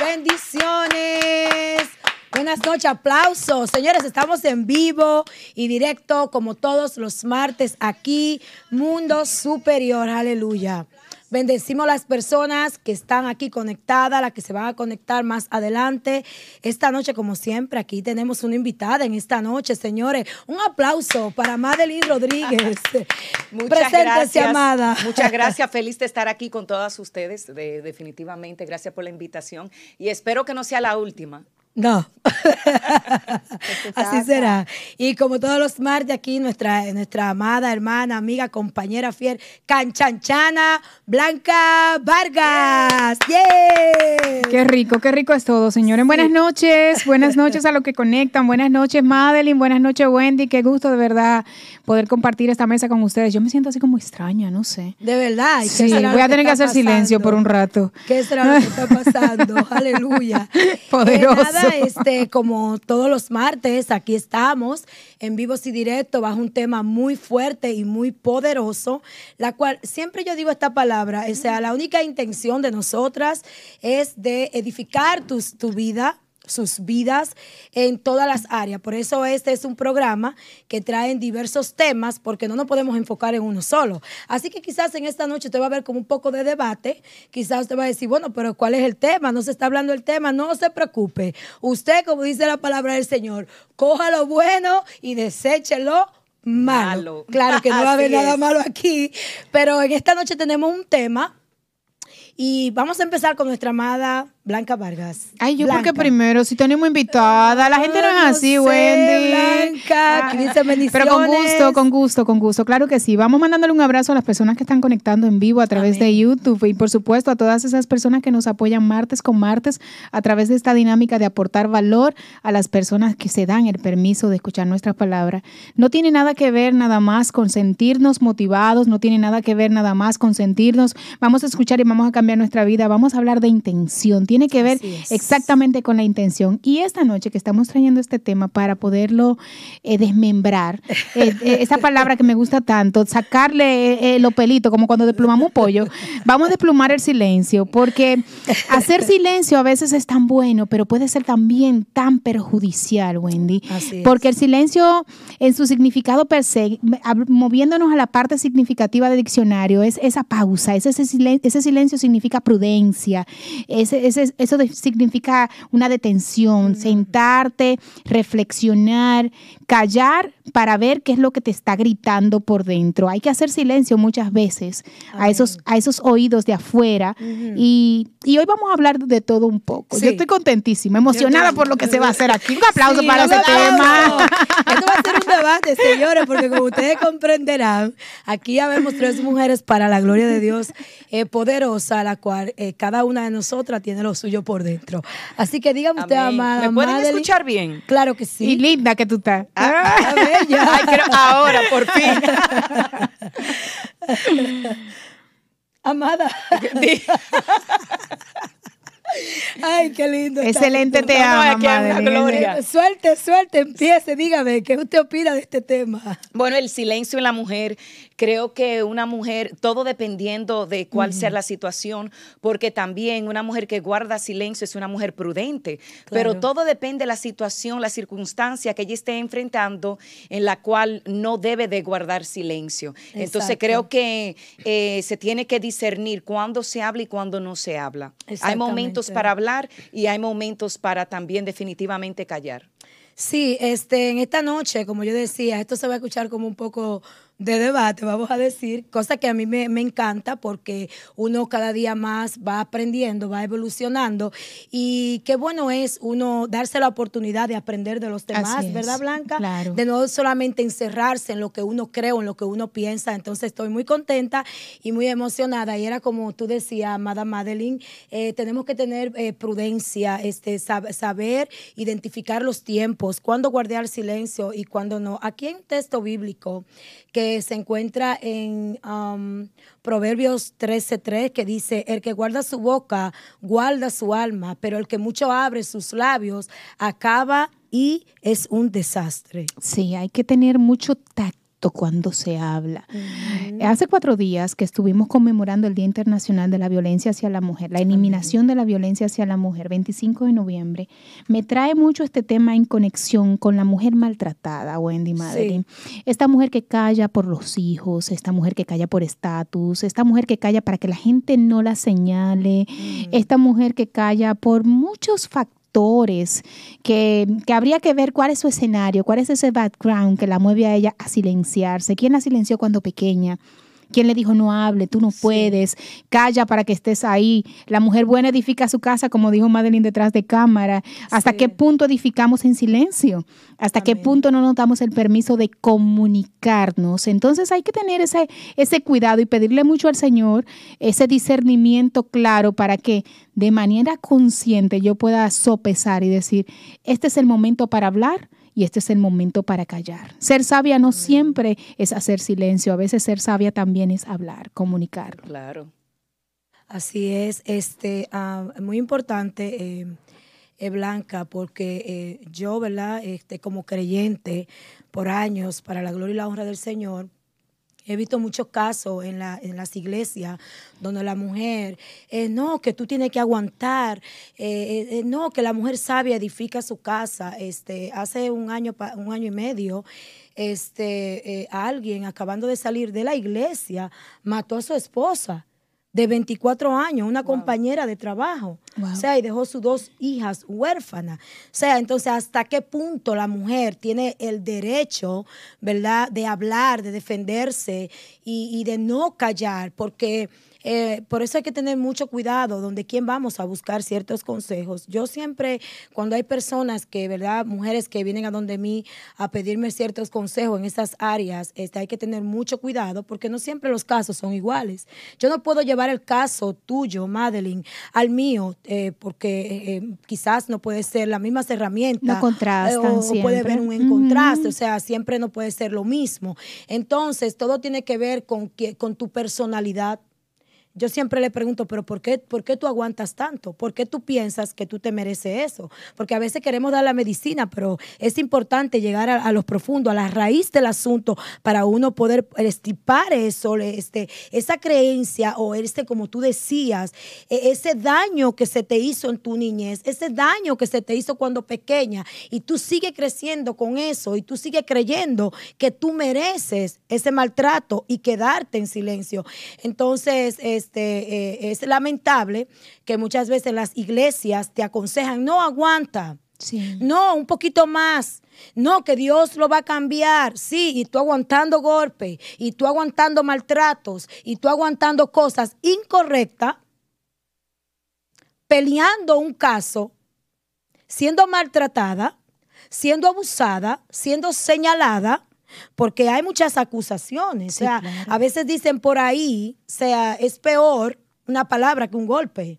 Bendiciones. Buenas noches, aplausos. Señores, estamos en vivo y directo como todos los martes aquí, Mundo Superior, aleluya. Bendecimos las personas que están aquí conectadas, las que se van a conectar más adelante. Esta noche, como siempre, aquí tenemos una invitada en esta noche, señores. Un aplauso para Madeline Rodríguez. Muchas gracias, amada. Muchas gracias, feliz de estar aquí con todas ustedes, definitivamente. Gracias por la invitación y espero que no sea la última. No, así será. Y como todos los martes aquí, nuestra, nuestra amada hermana, amiga, compañera fiel, Canchanchana Blanca Vargas. ¡Yeah! Qué rico, qué rico es todo, señores. Buenas noches, buenas noches a los que conectan. Buenas noches, Madeline. Buenas noches, Wendy. Qué gusto de verdad poder compartir esta mesa con ustedes. Yo me siento así como extraña, no sé. De verdad. Sí, voy a tener que hacer silencio por un rato. ¿Qué será lo que está pasando? Aleluya. Poderoso. Este, como todos los martes, aquí estamos en vivos y directo bajo un tema muy fuerte y muy poderoso, la cual siempre yo digo esta palabra, o la única intención de nosotras es de edificar tu vida, sus vidas en todas las áreas. Por eso este es un programa que trae diversos temas porque no nos podemos enfocar en uno solo. Así que quizás en esta noche te va a ver como un poco de debate. Quizás usted va a decir, bueno, pero ¿cuál es el tema? No se está hablando del tema. No se preocupe. Usted, como dice la palabra del Señor, coja lo bueno y deséchelo malo. Claro que no va a haber nada malo aquí, pero en esta noche tenemos un tema y vamos a empezar con nuestra amada Blanca Vargas. Ay, yo creo que primero, si tenemos invitada, la gente no, es así, Wendy. Blanca, bendiciones. Pero con gusto, con gusto, con gusto, claro que sí. Vamos mandándole un abrazo a las personas que están conectando en vivo a través de YouTube y por supuesto a todas esas personas que nos apoyan martes con martes a través de esta dinámica de aportar valor a las personas que se dan el permiso de escuchar nuestras palabras. No tiene nada que ver nada más con sentirnos motivados, no tiene nada que ver nada más con sentirnos, vamos a escuchar y vamos a cambiar nuestra vida, vamos a hablar de intención tiene que ver exactamente con la intención. Y esta noche que estamos trayendo este tema para poderlo eh, desmembrar, eh, eh, esa palabra que me gusta tanto, sacarle lo pelito, como cuando desplumamos un pollo, vamos a desplumar el silencio, porque hacer silencio a veces es tan bueno, pero puede ser también tan perjudicial, Wendy. Porque el silencio en su significado per se, moviéndonos a la parte significativa del diccionario, es esa pausa, ese, silencio, ese silencio significa prudencia, ese, ese eso significa una detención, sentarte, reflexionar, callar para ver qué es lo que te está gritando por dentro. Hay que hacer silencio muchas veces a esos, a esos oídos de afuera. y, hoy vamos a hablar de todo un poco. Yo estoy contentísima, emocionada por lo que se va a hacer aquí. Un aplauso para ese tema. Esto va a ser un debate, señores, porque como ustedes comprenderán, aquí ya vemos tres mujeres para la gloria de Dios eh, poderosa, la cual eh, cada una de nosotras tiene lo suyo por dentro. Así que dígame usted, amada. ¿Me pueden escuchar bien? Claro que sí. Y linda que tú estás. Ah, ahora, por fin. Amada. Ay, qué lindo. Excelente te amo, Gloria. Suelte, suelte, empiece, dígame, ¿qué usted opina de este tema? Bueno, el silencio en la mujer Creo que una mujer, todo dependiendo de cuál sea la situación, porque también una mujer que guarda silencio es una mujer prudente, pero todo depende de la situación, la circunstancia que ella esté enfrentando en la cual no debe de guardar silencio. Entonces creo que eh, se tiene que discernir cuándo se habla y cuándo no se habla. Hay momentos para hablar y hay momentos para también definitivamente callar. Sí, este, en esta noche, como yo decía, esto se va a escuchar como un poco de debate, vamos a decir, cosa que a mí me, encanta porque uno cada día más va aprendiendo, va evolucionando y qué bueno es uno darse la oportunidad de aprender de los demás, ¿verdad Blanca? Claro. De no solamente encerrarse en lo que uno cree o en lo que uno piensa, entonces estoy muy contenta y muy emocionada y era como tú decías, amada Madeline, eh, tenemos que tener eh, prudencia, este, saber identificar los tiempos, cuándo guardar silencio y cuándo no. Aquí hay un texto bíblico que se encuentra en um, Proverbios 13:3, que dice, el que guarda su boca, guarda su alma, pero el que mucho abre sus labios, acaba y es un desastre. Sí, hay que tener mucho tacto cuando se habla. Hace cuatro días que estuvimos conmemorando el Día Internacional de la Violencia hacia la Mujer, la eliminación de la violencia hacia la mujer, 25 de noviembre, me trae mucho este tema en conexión con la mujer maltratada, Wendy Madeline. Esta mujer que calla por los hijos, esta mujer que calla por estatus, esta mujer que calla para que la gente no la señale, esta mujer que calla por muchos factores que, habría que ver cuál es su escenario, cuál es ese background que la mueve a ella a silenciarse, quién la silenció cuando pequeña, ¿Quién le dijo no hable? Tú no puedes. Calla para que estés ahí. La mujer buena edifica su casa, como dijo Madeline detrás de cámara. ¿Hasta qué punto edificamos en silencio? ¿Hasta qué punto no nos damos el permiso de comunicarnos? Entonces hay que tener ese, ese cuidado y pedirle mucho al Señor ese discernimiento claro para que de manera consciente yo pueda sopesar y decir, este es el momento para hablar y este es el momento para callar. Ser sabia no siempre es hacer silencio, a veces ser sabia también es hablar, comunicar. Claro. Así es, este, ah, muy importante, eh, eh, Blanca, porque eh, yo, ¿verdad? Este, como creyente por años, para la gloria y la honra del Señor, He visto muchos casos en, la, en las iglesias donde la mujer, eh, no, que tú tienes que aguantar, eh, eh, no, que la mujer sabia edifica su casa. Este, hace un año, un año y medio, este, alguien acabando de salir de la iglesia mató a su esposa de 24 años, una compañera de trabajo. O sea, y dejó sus dos hijas huérfanas. O sea, entonces, ¿hasta qué punto la mujer tiene el derecho, ¿verdad?, de hablar, de defenderse y, y de no callar, porque eh, por eso hay que tener mucho cuidado donde quién vamos a buscar ciertos consejos. Yo siempre, cuando hay personas que, ¿verdad? Mujeres que vienen a donde mí a pedirme ciertos consejos en esas áreas, este, hay que tener mucho cuidado porque no siempre los casos son iguales. Yo no puedo llevar el caso tuyo, Madeline, al mío, eh, porque eh, quizás no puede ser las mismas herramientas. No contrastan o, puede haber un contraste, o sea, siempre no puede ser lo mismo. Entonces, todo tiene que ver con, con tu personalidad yo siempre le pregunto, pero ¿por qué, ¿por qué tú aguantas tanto? ¿Por qué tú piensas que tú te mereces eso? Porque a veces queremos dar la medicina, pero es importante llegar a, los profundos, a la raíz del asunto, para uno poder estipar eso, este, esa creencia o este, como tú decías, e, ese daño que se te hizo en tu niñez, ese daño que se te hizo cuando pequeña, y tú sigues creciendo con eso, y tú sigues creyendo que tú mereces ese maltrato y quedarte en silencio. Entonces, es este, eh, es lamentable que muchas veces las iglesias te aconsejan, no aguanta, no, un poquito más. No, que Dios lo va a cambiar. Sí, y tú aguantando golpes, y tú aguantando maltratos, y tú aguantando cosas incorrectas, peleando un caso, siendo maltratada, siendo abusada, siendo señalada, porque hay muchas acusaciones. o sea, a veces dicen por ahí, o sea, es peor una palabra que un golpe.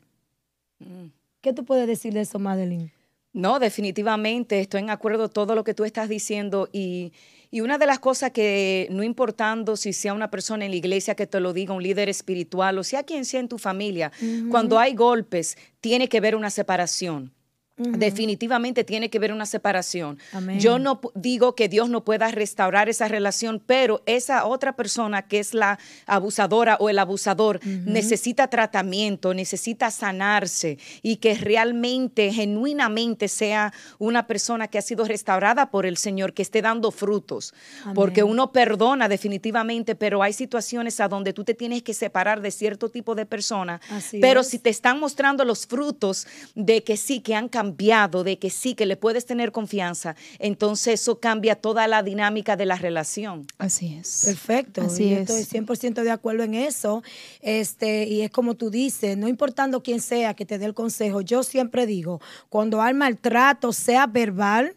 Mm. ¿Qué tú puedes decir de eso, Madeline? No, definitivamente, estoy en acuerdo con todo lo que tú estás diciendo y, una de las cosas que, no importando si sea una persona en la iglesia que te lo diga, un líder espiritual o sea quien sea en tu familia, cuando hay golpes, tiene que haber una separación. Definitivamente tiene que haber una separación. Yo no digo que Dios no pueda restaurar esa relación, pero esa otra persona que es la abusadora o el abusador necesita tratamiento, necesita sanarse y que realmente, genuinamente sea una persona que ha sido restaurada por el Señor, que esté dando frutos. Porque uno perdona definitivamente, pero hay situaciones a donde tú te tienes que separar de cierto tipo de persona. pero si te están mostrando los frutos de que sí, que han cambiado, de que sí, que le puedes tener confianza, entonces eso cambia toda la dinámica de la relación. Así es. Perfecto. Así es. Estoy 100% de acuerdo en eso. Este, y es como tú dices, no importando quién sea que te dé el consejo, yo siempre digo, cuando hay maltrato, sea verbal,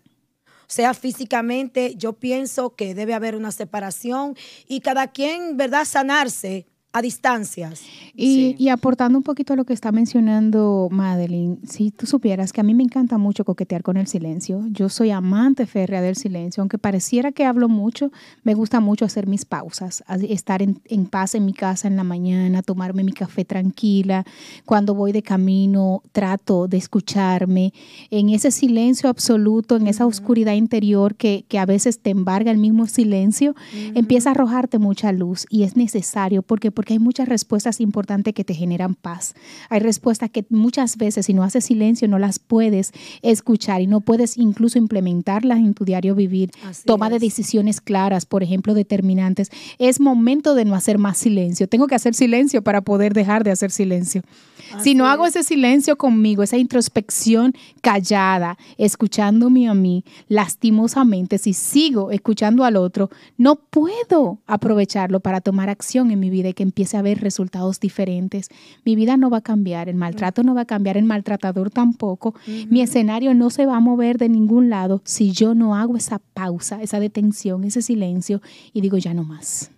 sea físicamente, yo pienso que debe haber una separación y cada quien, ¿verdad?, sanarse a distancias. Y, aportando un poquito a lo que está mencionando Madeline, si tú supieras que a mí me encanta mucho coquetear con el silencio, yo soy amante férrea del silencio, aunque pareciera que hablo mucho, me gusta mucho hacer mis pausas, estar en, en paz en mi casa en la mañana, tomarme mi café tranquila, cuando voy de camino trato de escucharme en ese silencio absoluto, en esa oscuridad interior que, que, a veces te embarga el mismo silencio, empieza a arrojarte mucha luz y es necesario porque porque hay muchas respuestas importantes que te generan paz. Hay respuestas que muchas veces si no haces silencio no las puedes escuchar y no puedes incluso implementarlas en tu diario vivir. Toma de decisiones claras, por ejemplo, determinantes. Es momento de no hacer más silencio. Tengo que hacer silencio para poder dejar de hacer silencio. si no hago ese silencio conmigo, esa introspección callada, escuchándome a mí, lastimosamente, si sigo escuchando al otro, no puedo aprovecharlo para tomar acción en mi vida y que empiece a haber resultados diferentes. Mi vida no va a cambiar, el maltrato no va a cambiar, el maltratador tampoco. Mi escenario no se va a mover de ningún lado si yo no hago esa pausa, esa detención, ese silencio y digo ya no más.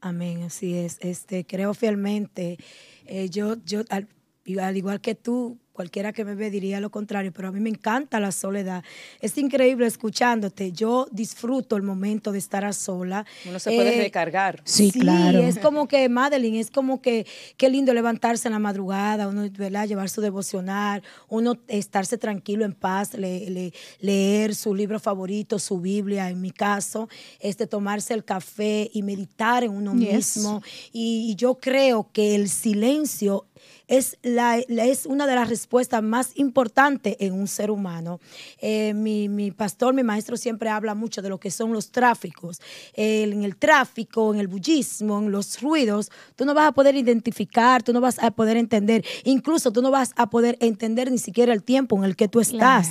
Amén, así es. Este, creo fielmente. Eh, yo, yo al, igual que tú, Cualquiera que me ve diría lo contrario, pero a mí me encanta la soledad. Es increíble escuchándote. Yo disfruto el momento de estar a sola. Uno se puede eh, recargar. Sí, sí, claro. es como que, Madeline, es como que qué lindo levantarse en la madrugada, uno ¿verdad? llevar su devocional, uno estarse tranquilo, en paz, leer su libro favorito, su Biblia, en mi caso, este, tomarse el café y meditar en uno mismo. y yo creo que el silencio es, la, es una de las respuestas más importantes en un ser humano. Eh, mi, pastor, mi maestro siempre habla mucho de lo que son los tráficos. en el tráfico, en el bullismo, en los ruidos, tú no vas a poder identificar, tú no vas a poder entender, incluso tú no vas a poder entender ni siquiera el tiempo en el que tú estás.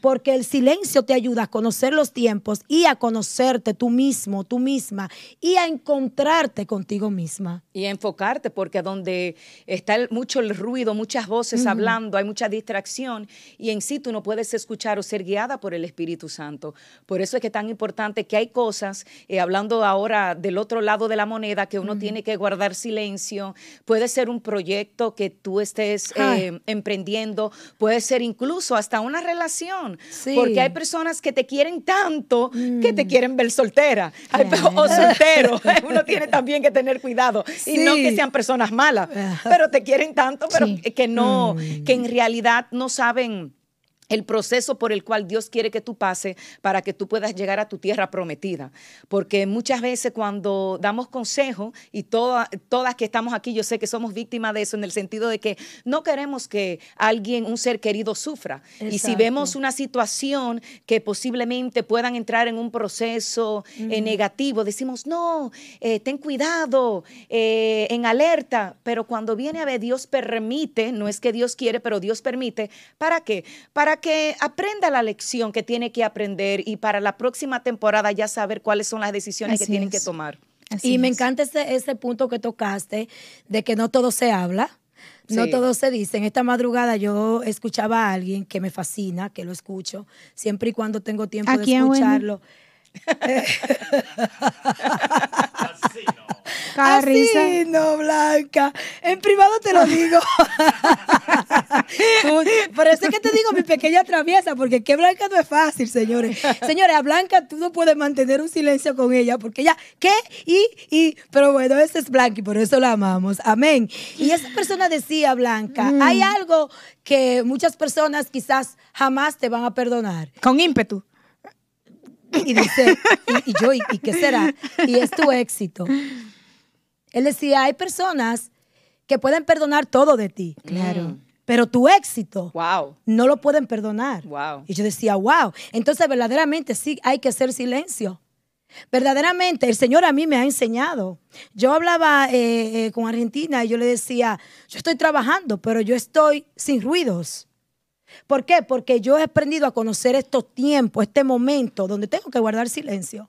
Porque el silencio te ayuda a conocer los tiempos y a conocerte tú mismo, tú misma, y a encontrarte contigo misma. Y a enfocarte, porque donde está el, mucho el ruido, muchas voces hablando, hay mucha distracción y en sí tú no puedes escuchar o ser guiada por el Espíritu Santo. Por eso es que es tan importante que hay cosas, eh, hablando ahora del otro lado de la moneda, que uno tiene que guardar silencio. Puede ser un proyecto que tú estés eh, emprendiendo, puede ser incluso hasta una relación, porque hay personas que te quieren tanto que te mm. quieren ver soltera o soltero. uno tiene también que tener cuidado y no que sean personas malas, pero te quieren tanto pero que no, que en mm. realidad no saben el proceso por el cual Dios quiere que tú pases para que tú puedas llegar a tu tierra prometida. Porque muchas veces cuando damos consejo, y todas, todas que estamos aquí, yo sé que somos víctimas de eso en el sentido de que no queremos que alguien, un ser querido, sufra. Y si vemos una situación que posiblemente puedan entrar en un proceso eh, negativo, decimos, no, eh, ten cuidado, eh, en alerta. Pero cuando viene a ver, Dios permite, no es que Dios quiere, pero Dios permite. ¿Para qué? Para que aprenda la lección que tiene que aprender y para la próxima temporada ya saber cuáles son las decisiones que tienen que tomar. y me encanta ese, punto que tocaste de que no todo se habla. No todo se dice. En esta madrugada yo escuchaba a alguien que me fascina, que lo escucho, siempre y cuando tengo tiempo de escucharlo. Así no, Blanca. En privado te lo digo. Por eso es que te digo mi pequeña traviesa, porque que Blanca no es fácil, señores. Señores, a Blanca tú no puedes mantener un silencio con ella, porque ella, ¿qué? Y, y, pero bueno, esa es Blanca y por eso la amamos. Amén. Y esa persona decía, Blanca, mm. hay algo que muchas personas quizás jamás te van a perdonar. Con ímpetu. Y dice, y, y yo, ¿y qué será? Y es tu éxito. Él decía, hay personas que pueden perdonar todo de ti. Claro. Mm. Pero tu éxito wow. no lo pueden perdonar. Wow. Y yo decía, wow. Entonces, verdaderamente sí hay que hacer silencio. Verdaderamente, el Señor a mí me ha enseñado. Yo hablaba eh, eh, con Argentina y yo le decía, yo estoy trabajando, pero yo estoy sin ruidos. ¿Por qué? Porque yo he aprendido a conocer estos tiempos, este momento donde tengo que guardar silencio.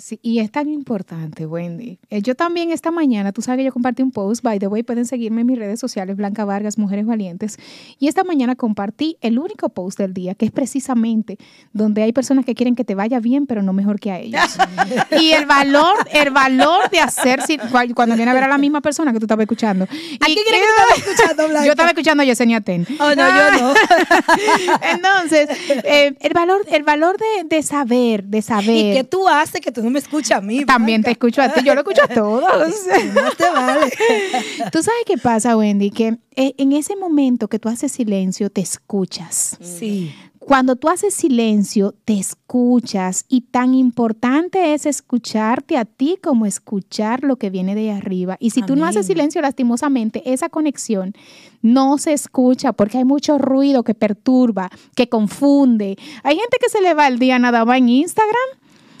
Sí, y es tan importante, Wendy. Eh, yo también esta mañana, tú sabes que yo compartí un post, by the way, pueden seguirme en mis redes sociales, Blanca Vargas, Mujeres Valientes. Y esta mañana compartí el único post del día, que es precisamente donde hay personas que quieren que te vaya bien, pero no mejor que a ellos. y el valor, el valor de hacer, cuando viene a ver a la misma persona que tú estabas escuchando. ¿A quién que estabas escuchando, Blanca? Yo estaba escuchando a Yesenia Ten. Oh, no, yo no. Entonces, eh, el valor, el valor de, de, saber, de saber. ¿Y qué tú haces que tú no me escuchas a mí? También te escucho a ti, yo lo escucho a todos. no te vale. Tú sabes qué pasa, Wendy, que eh, en ese momento que tú haces silencio, te escuchas. Sí. Cuando tú haces silencio, te escuchas y tan importante es escucharte a ti como escuchar lo que viene de arriba. Y si tú no haces silencio, lastimosamente, esa conexión no se escucha porque hay mucho ruido que perturba, que confunde. Hay gente que se le va el día nada más en Instagram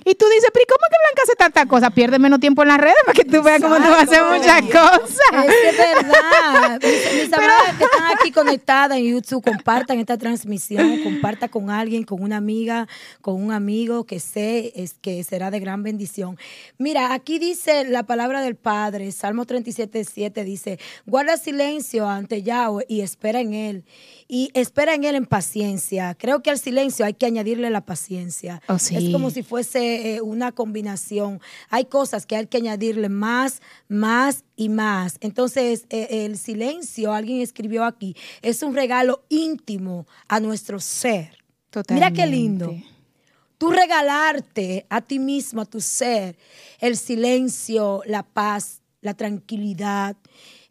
y tú dices, pero ¿cómo que Blanca hace tanta cosa? Pierde menos tiempo en las redes para que tú veas cómo tú haces muchas cosas. Es verdad. Mis, amigas que están aquí conectadas en YouTube, compartan esta transmisión, comparta con alguien, con una amiga, con un amigo que sé es, que será de gran bendición. Mira, aquí dice la palabra del Padre, Salmo 37, 7 dice, guarda silencio ante Yahweh y espera en Él y espera en él en paciencia. Creo que al silencio hay que añadirle la paciencia. Oh, es como si fuese eh, una combinación. Hay cosas que hay que añadirle más, más y más. Entonces, eh, el silencio, alguien escribió aquí, es un regalo íntimo a nuestro ser. Mira qué lindo. Tú regalarte a ti mismo, a tu ser, el silencio, la paz, la tranquilidad.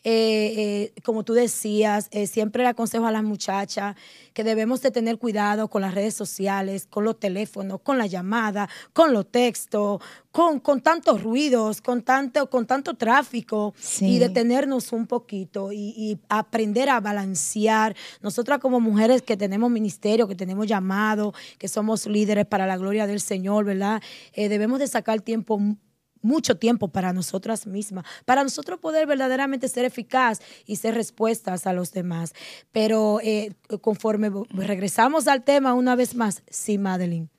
Eh, eh, como tú decías, eh, siempre le aconsejo a las muchachas que debemos de tener cuidado con las redes sociales, con los teléfonos, con la llamada, con los textos, con, con tantos ruidos, con tanto, con tanto tráfico y detenernos un poquito y, aprender a balancear. Nosotras como mujeres que tenemos ministerio, que tenemos llamado, que somos líderes para la gloria del Señor, ¿verdad? debemos de sacar tiempo mucho tiempo para nosotras mismas, para nosotros poder verdaderamente ser eficaz y ser respuestas a los demás. Pero eh, conforme regresamos al tema una vez más, sí, Madeline.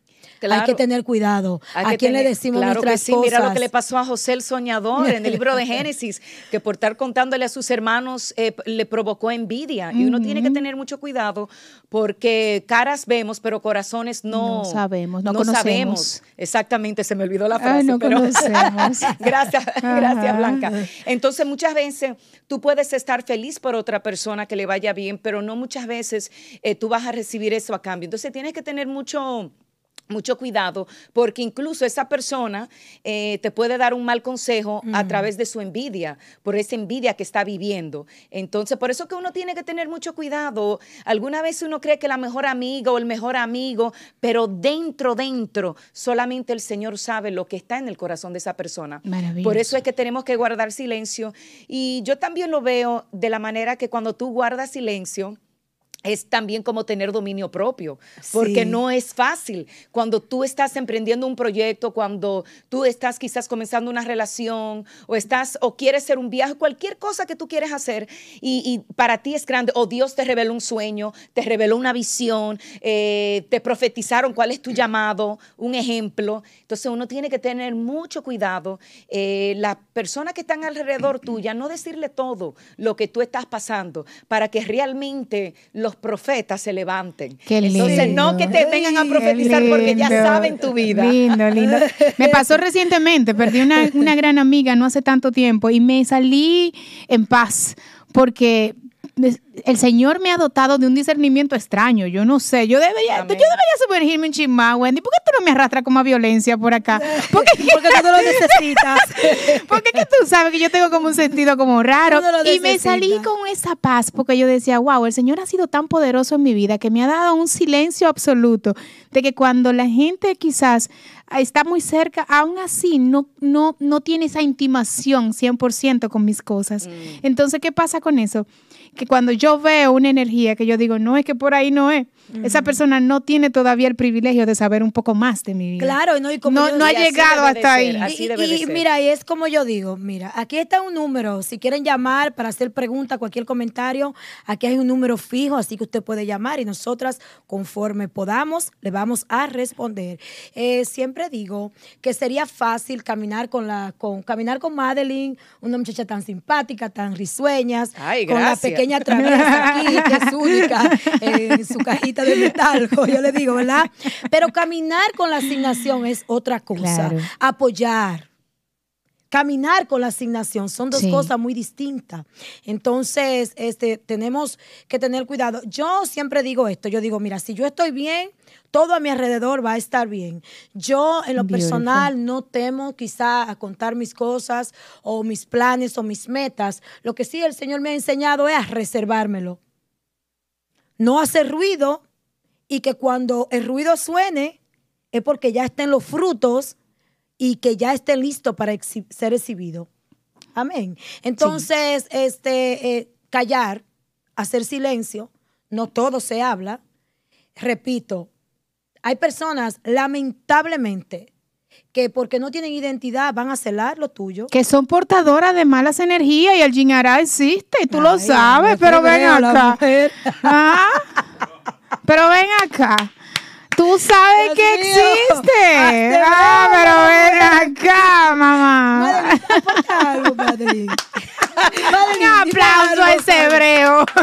Hay que tener cuidado. ¿A quién le decimos claro nuestras que sí. Mira lo que le pasó a José el soñador en el libro de Génesis, que por estar contándole a sus hermanos eh, le provocó envidia. Y uno tiene que tener mucho cuidado porque caras vemos, pero corazones no, no sabemos. No, sabemos. Exactamente, se me olvidó la frase. no conocemos. gracias, gracias Blanca. Entonces muchas veces tú puedes estar feliz por otra persona que le vaya bien, pero no muchas veces eh, tú vas a recibir eso a cambio. Entonces tienes que tener mucho mucho cuidado, porque incluso esa persona eh, te puede dar un mal consejo a través de su envidia, por esa envidia que está viviendo. Entonces, por eso que uno tiene que tener mucho cuidado. Alguna vez uno cree que la mejor amiga o el mejor amigo, pero dentro, dentro, solamente el Señor sabe lo que está en el corazón de esa persona. Por eso es que tenemos que guardar silencio. Y yo también lo veo de la manera que cuando tú guardas silencio, es también como tener dominio propio, porque no es fácil. Cuando tú estás emprendiendo un proyecto, cuando tú estás quizás comenzando una relación o estás o quieres hacer un viaje, cualquier cosa que tú quieres hacer y, para ti es grande, o Dios te reveló un sueño, te reveló una visión, eh, te profetizaron cuál es tu llamado, un ejemplo. Entonces uno tiene que tener mucho cuidado. Eh, la persona que están alrededor tuya, no decirle todo lo que tú estás pasando, para que realmente los profetas se levanten. Entonces, no que te vengan a profetizar porque ya saben tu vida. Lindo, lindo. Me pasó recientemente, perdí una, una gran amiga no hace tanto tiempo y me salí en paz porque el Señor me ha dotado de un discernimiento extraño. Yo no sé, yo debería, yo debería sumergirme en chismá, Wendy. ¿Por qué tú no me arrastras como a violencia por acá? Porque, porque tú lo necesitas. porque que tú sabes que yo tengo como un sentido como raro. y me salí con esa paz porque yo decía, wow, el Señor ha sido tan poderoso en mi vida que me ha dado un silencio absoluto de que cuando la gente quizás está muy cerca, aún así no, no, no tiene esa intimación 100% con mis cosas. Mm. Entonces, ¿qué pasa con eso? Que cuando yo veo una energía que yo digo, no es que por ahí no es, esa persona no tiene todavía el privilegio de saber un poco más de mi vida. Claro, no, y como no, ha llegado hasta ahí. y, mira, y es como yo digo, mira, aquí está un número, si quieren llamar para hacer preguntas, cualquier comentario, aquí hay un número fijo, así que usted puede llamar y nosotras, conforme podamos, le vamos a responder. Eh, siempre digo que sería fácil caminar con la, con, caminar con Madeline, una muchacha tan simpática, tan risueña, con la pequeña traviesa aquí, que es única, en su cajita de metal, yo le digo, ¿verdad? Pero caminar con la asignación es otra cosa. Apoyar caminar con la asignación son dos cosas muy distintas. Entonces, este, tenemos que tener cuidado. Yo siempre digo esto, yo digo, mira, si yo estoy bien, todo a mi alrededor va a estar bien. Yo en lo personal no temo quizá a contar mis cosas o mis planes o mis metas. Lo que sí el Señor me ha enseñado es a reservármelo. No hacer ruido y que cuando el ruido suene es porque ya estén los frutos y que ya esté listo para ser exhibido. Amén. Entonces, este, eh, callar, hacer silencio, no todo se habla. Repito, hay personas, lamentablemente, que porque no tienen identidad van a celar lo tuyo. Que son portadoras de malas energías y el jinará existe y tú lo sabes, pero ven acá. Ah, pero ven acá. Tú sabes que existe. Ah, pero ven acá, mamá. Un aplauso a ese hebreo.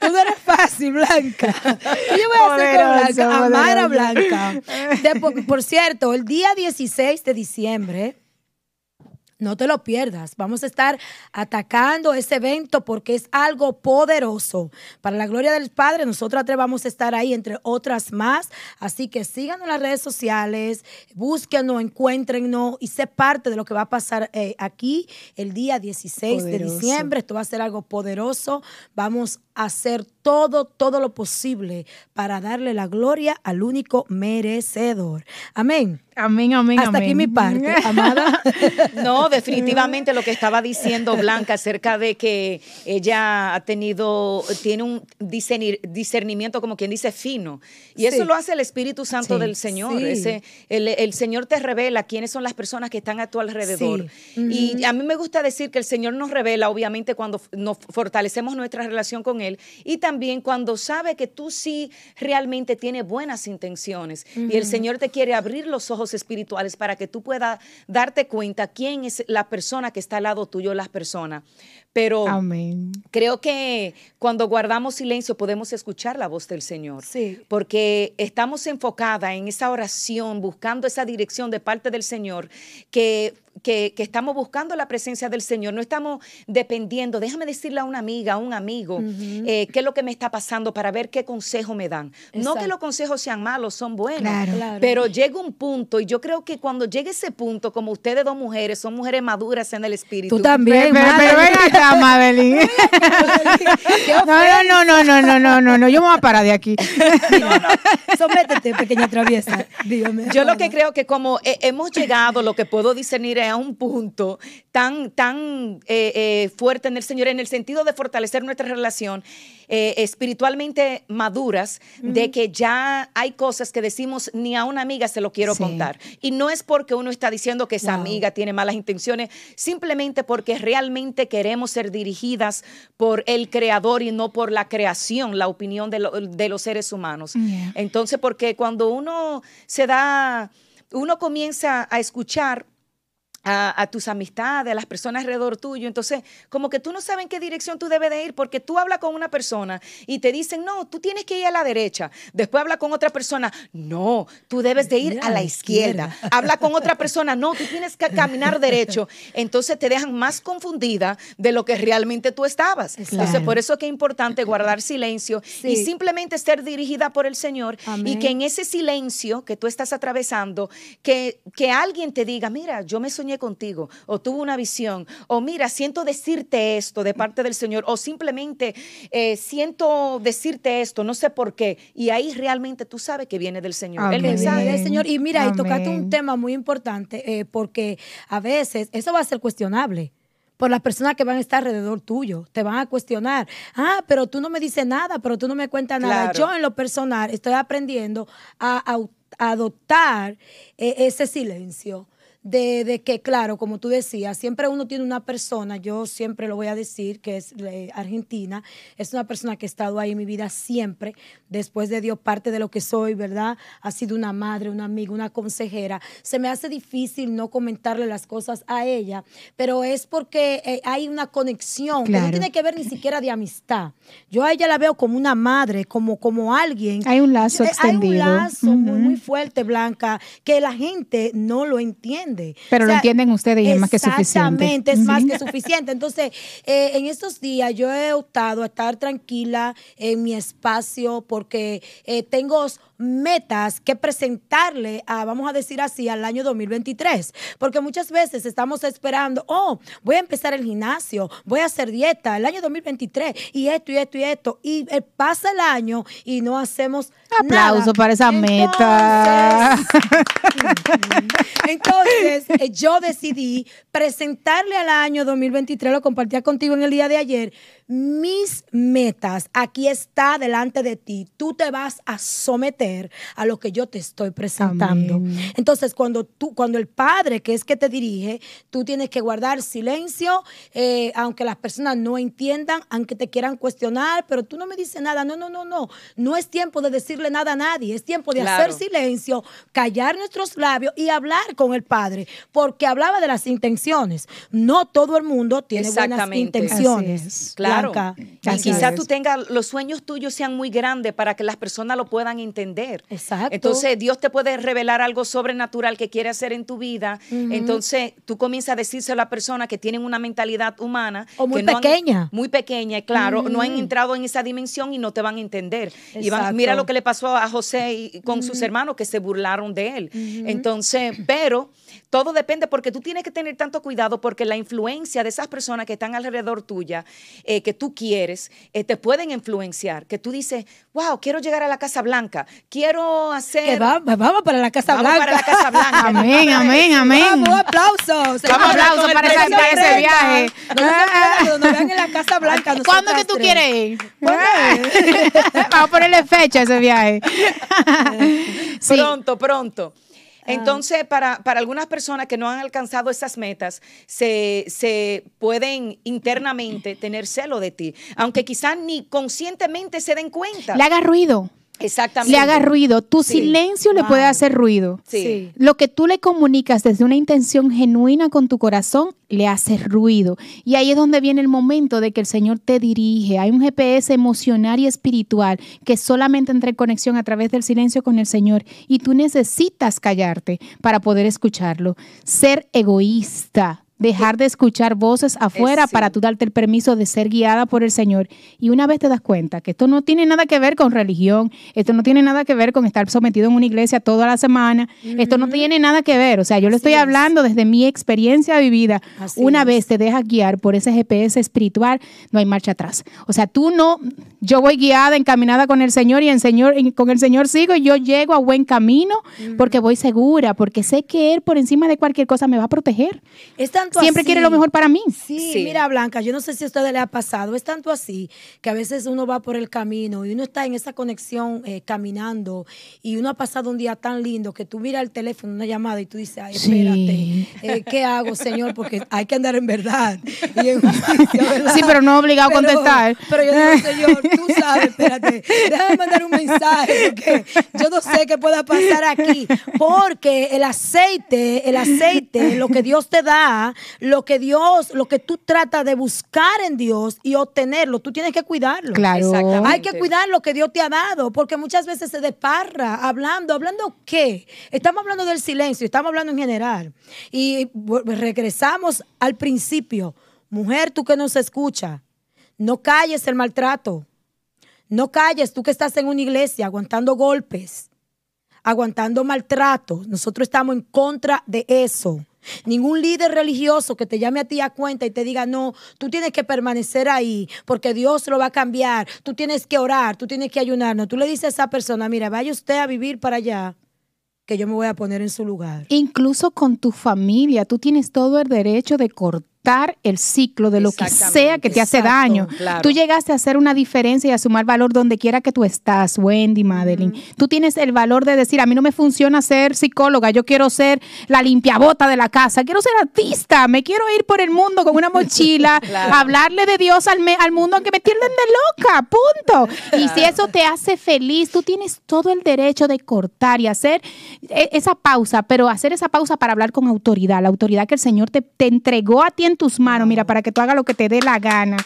Tú no eres fácil, Blanca. ¿Qué yo voy a hacer con Blanca? Amar a Blanca. por cierto, el día 16 de diciembre no te lo pierdas. Vamos a estar atacando ese evento porque es algo poderoso. Para la gloria del Padre, nosotros vamos a estar ahí, entre otras más. Así que síganos en las redes sociales, búsquenos, encuéntrennos y sé parte de lo que va a pasar eh, aquí el día 16 de diciembre. Esto va a ser algo poderoso. Vamos a hacer todo, todo lo posible para darle la gloria al único merecedor. Amén. Amén, amén, Hasta aquí mi parte, amada. No, definitivamente lo que estaba diciendo Blanca acerca de que ella ha tenido, tiene un discernimiento, como quien dice, fino. Y eso lo hace el Espíritu Santo del Señor. Ese, el, Señor te revela quiénes son las personas que están a tu alrededor. Y a mí me gusta decir que el Señor nos revela, obviamente, cuando nos fortalecemos nuestra relación con Él. Y también cuando sabe que tú sí realmente tienes buenas intenciones. Y el Señor te quiere abrir los ojos espirituales para que tú puedas darte cuenta quién es la persona que está al lado tuyo, las personas. Pero creo que cuando guardamos silencio podemos escuchar la voz del Señor. Sí. Porque estamos enfocada en esa oración, buscando esa dirección de parte del Señor, que que, estamos buscando la presencia del Señor, no estamos dependiendo, déjame decirle a una amiga, a un amigo, eh, qué es lo que me está pasando para ver qué consejo me dan. No que los consejos sean malos, son buenos, pero llega un punto, y yo creo que cuando llegue ese punto, como ustedes dos mujeres, son mujeres maduras en el espíritu. Tú también, pero, pero, ven acá, Madeline. no, no, no, no, no, no, no, no, yo me voy a parar de aquí. no, no. Sométete, pequeña traviesa. Dígame. Yo lo que creo que como hemos llegado, lo que puedo discernir es a un punto tan, tan eh, eh, fuerte en el Señor, en el sentido de fortalecer nuestra relación, eh, espiritualmente maduras, de que ya hay cosas que decimos ni a una amiga se lo quiero contar. Y no es porque uno está diciendo que esa amiga tiene malas intenciones, simplemente porque realmente queremos ser dirigidas por el creador y no por la creación, la opinión de, los seres humanos. Entonces, porque cuando uno se da, uno comienza a escuchar a, tus amistades, a las personas alrededor tuyo. Entonces, como que tú no sabes en qué dirección tú debes de ir, porque tú hablas con una persona y te dicen, no, tú tienes que ir a la derecha. Después habla con otra persona, no, tú debes de ir a la izquierda. Habla con otra persona, no, tú tienes que caminar derecho. Entonces te dejan más confundida de lo que realmente tú estabas. Entonces, por eso es que es importante guardar silencio y simplemente ser dirigida por el Señor y que en ese silencio que tú estás atravesando, que, que alguien te diga, mira, yo me soñé contigo, o tuvo una visión, o mira, siento decirte esto de parte del Señor, o simplemente eh, siento decirte esto, no sé por qué, y ahí realmente tú sabes que viene del Señor. El mensaje del Señor. Y mira, y tocaste un tema muy importante, eh, porque a veces eso va a ser cuestionable por las personas que van a estar alrededor tuyo. Te van a cuestionar. Ah, pero tú no me dices nada, pero tú no me cuentas nada. Yo en lo personal estoy aprendiendo a, adoptar eh, ese silencio de, de, que, claro, como tú decías, siempre uno tiene una persona, yo siempre lo voy a decir, que es eh, Argentina, es una persona que ha estado ahí en mi vida siempre, después de Dios, parte de lo que soy, ¿verdad? Ha sido una madre, una amiga, una consejera. Se me hace difícil no comentarle las cosas a ella, pero es porque eh, hay una conexión que no tiene que ver ni siquiera de amistad. Yo a ella la veo como una madre, como, como alguien. Hay un lazo extendido. Hay un lazo muy, muy fuerte, Blanca, que la gente no lo entiende. Pero lo entienden ustedes y es más que suficiente. Exactamente, es más que suficiente. Entonces, eh, en estos días yo he optado a estar tranquila en mi espacio porque eh, tengo metas que presentarle a, vamos a decir así, al año 2023. Porque muchas veces estamos esperando, oh, voy a empezar el gimnasio, voy a hacer dieta el año 2023 y esto y esto y esto. Y eh, pasa el año y no hacemos Aplauso para esa meta. Entonces, eh, yo decidí presentarle al año 2023, lo compartía contigo en el día de ayer, mis metas. Aquí está delante de ti. Tú te vas a someter a lo que yo te estoy presentando. Entonces, cuando tú, cuando el Padre, que es que te dirige, tú tienes que guardar silencio, eh, aunque las personas no entiendan, aunque te quieran cuestionar, pero tú no me dices nada. No, no, no, no. No es tiempo de decir nada a nadie. Es tiempo de hacer silencio, callar nuestros labios y hablar con el Padre, porque hablaba de las intenciones. No todo el mundo tiene buenas intenciones. Claro. Quizás tú tengas, los sueños tuyos sean muy grandes para que las personas lo puedan entender. Exacto. Entonces, Dios te puede revelar algo sobrenatural que quiere hacer en tu vida. Entonces, tú comienzas a decirse a la persona que tienen una mentalidad humana. O muy pequeña. muy pequeña, claro. No han entrado en esa dimensión y no te van a entender. Y van, mira lo que le pasó a José y, con sus hermanos que se burlaron de él. Entonces, pero todo depende porque tú tienes que tener tanto cuidado porque la influencia de esas personas que están alrededor tuya, eh, que tú quieres, eh, te pueden influenciar. Que tú dices, wow, quiero llegar a la Casa Blanca, quiero hacer... vamos para la Casa vamos Blanca. para la Casa Blanca. amén, amén, amén. Vamos, aplausos. Vamos, aplausos para, ese viaje. Nos vean en la Casa Blanca. ¿Cuándo que tú quieres ir? vamos a ponerle fecha a ese viaje. Pronto, pronto. Ah. Entonces, para, algunas personas que no han alcanzado esas metas, se, se, pueden internamente tener celo de ti, aunque quizás ni conscientemente se den cuenta. Le haga ruido. Exactamente. Le haga ruido. Tu silencio le puede hacer ruido. Sí. Lo que tú le comunicas desde una intención genuina con tu corazón le hace ruido. Y ahí es donde viene el momento de que el Señor te dirige. Hay un GPS emocional y espiritual que solamente entra en conexión a través del silencio con el Señor. Y tú necesitas callarte para poder escucharlo. Ser egoísta dejar de escuchar voces afuera para tú darte el permiso de ser guiada por el Señor. Y una vez te das cuenta que esto no tiene nada que ver con religión, esto no tiene nada que ver con estar sometido en una iglesia toda la semana, esto no tiene nada que ver. O sea, yo le estoy hablando desde mi experiencia vivida. una vez te dejas guiar por ese GPS espiritual, no hay marcha atrás. O sea, tú no, yo voy guiada, encaminada con el Señor y el Señor, con el Señor sigo y yo llego a buen camino porque voy segura, porque sé que Él por encima de cualquier cosa me va a proteger. Siempre quiere lo mejor para mí. Sí, mira, Blanca, yo no sé si a ustedes le ha pasado, es tanto así que a veces uno va por el camino y uno está en esa conexión eh, caminando y uno ha pasado un día tan lindo que tú miras el teléfono, una llamada y tú dices, ay, espérate, eh, ¿qué hago, Señor? Porque hay que andar en verdad. Sí, pero no obligado a contestar. Pero yo digo, Señor, tú sabes, espérate, déjame mandar un mensaje porque yo no sé qué pueda pasar aquí. Porque el aceite, el aceite, lo que Dios te da, lo que Dios, lo que tú tratas de buscar en Dios y obtenerlo, tú tienes que cuidarlo. Claro. Hay que cuidar lo que Dios te ha dado, porque muchas veces se desparra hablando, hablando qué? Estamos hablando del silencio, estamos hablando en general. Y regresamos al principio. Mujer, tú que nos escucha, no calles el maltrato. No calles tú que estás en una iglesia aguantando golpes, aguantando maltrato. Nosotros estamos en contra de eso. Ningún líder religioso que te llame a ti a cuenta y te diga, no, tú tienes que permanecer ahí porque Dios lo va a cambiar, tú tienes que orar, tú tienes que ayunar. No, tú le dices a esa persona, mira, vaya usted a vivir para allá que yo me voy a poner en su lugar. Incluso con tu familia, tú tienes todo el derecho de cortar cortar el ciclo de lo que sea que te hace daño. Tú llegaste a hacer una diferencia y a sumar valor donde quiera que tú estás, Wendy, Madeline. Tú tienes el valor de decir, a mí no me funciona ser psicóloga, yo quiero ser la limpiabota de la casa, quiero ser artista, me quiero ir por el mundo con una mochila, hablarle de Dios al, al mundo aunque me tienden de loca, punto. Y si eso te hace feliz, tú tienes todo el derecho de cortar y hacer e, esa pausa, pero hacer esa pausa para hablar con autoridad, la autoridad que el Señor te, entregó a ti en tus manos, mira, para que tú hagas lo que te dé la gana.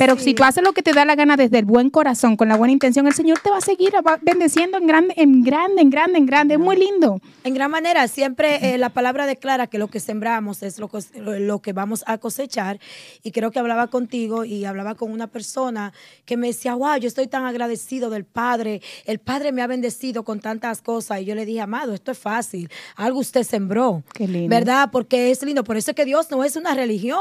Pero si tú haces lo que te da la gana desde el buen corazón, con la buena intención, el Señor te va a seguir bendeciendo en grande, en grande, en grande, en grande. Es muy lindo. En gran manera, siempre eh, la palabra declara que lo que sembramos es lo, lo que vamos a cosechar. Y creo que hablaba contigo y hablaba con una persona que me decía, wow, yo estoy tan agradecido del Padre. El Padre me ha bendecido con tantas cosas. Y yo le dije, amado, esto es fácil. Algo usted sembró. Qué lindo. ¿Verdad? Porque es lindo. Por eso es que Dios no es una religión.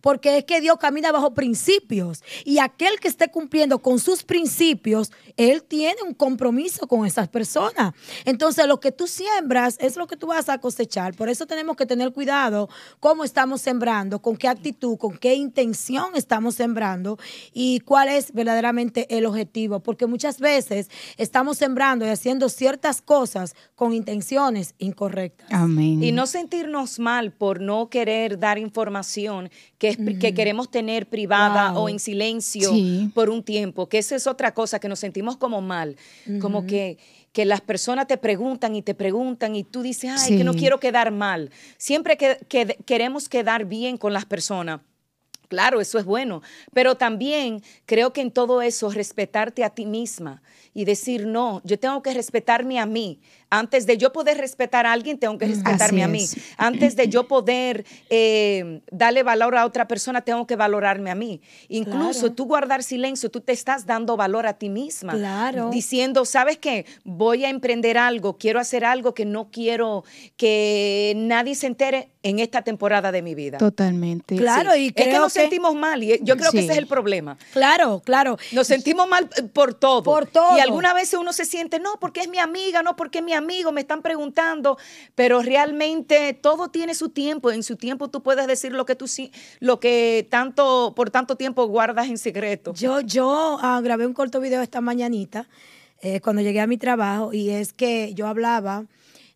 Porque es que Dios camina bajo principios. Y aquel que esté cumpliendo con sus principios, él tiene un compromiso con esas personas. Entonces, lo que tú siembras es lo que tú vas a cosechar. Por eso tenemos que tener cuidado cómo estamos sembrando, con qué actitud, con qué intención estamos sembrando y cuál es verdaderamente el objetivo. Porque muchas veces estamos sembrando y haciendo ciertas cosas con intenciones incorrectas. Amén. Y no sentirnos mal por no querer dar información que, que queremos tener privada o en silencio por un tiempo, que esa es otra cosa, que nos sentimos como mal, como que, que las personas te preguntan y te preguntan y tú dices, ay, que no quiero quedar mal. Siempre que, queremos quedar bien con las personas. Claro, eso es bueno, pero también creo que en todo eso respetarte a ti misma y decir, no, yo tengo que respetarme a mí. Antes de yo poder respetar a alguien, tengo que respetarme a mí. Antes de yo poder eh, darle valor a otra persona, tengo que valorarme a mí. Incluso tú guardar silencio, tú te estás dando valor a ti misma. Claro. Diciendo, ¿sabes qué? Voy a emprender algo, quiero hacer algo que no quiero que nadie se entere en esta temporada de mi vida. Totalmente. Claro, y creo es que nos sentimos mal y yo creo que ese es el problema. Claro, claro. Nos sentimos mal eh, por todo. Por todo. Y alguna vez uno se siente, no, porque es mi amiga, no, porque es mi amigo, me están preguntando, pero realmente todo tiene su tiempo. En su tiempo tú puedes decir lo que tú sí, lo que tanto, por tanto tiempo guardas en secreto. Yo, yo ah, grabé un corto video esta mañanita eh, cuando llegué a mi trabajo y es que yo hablaba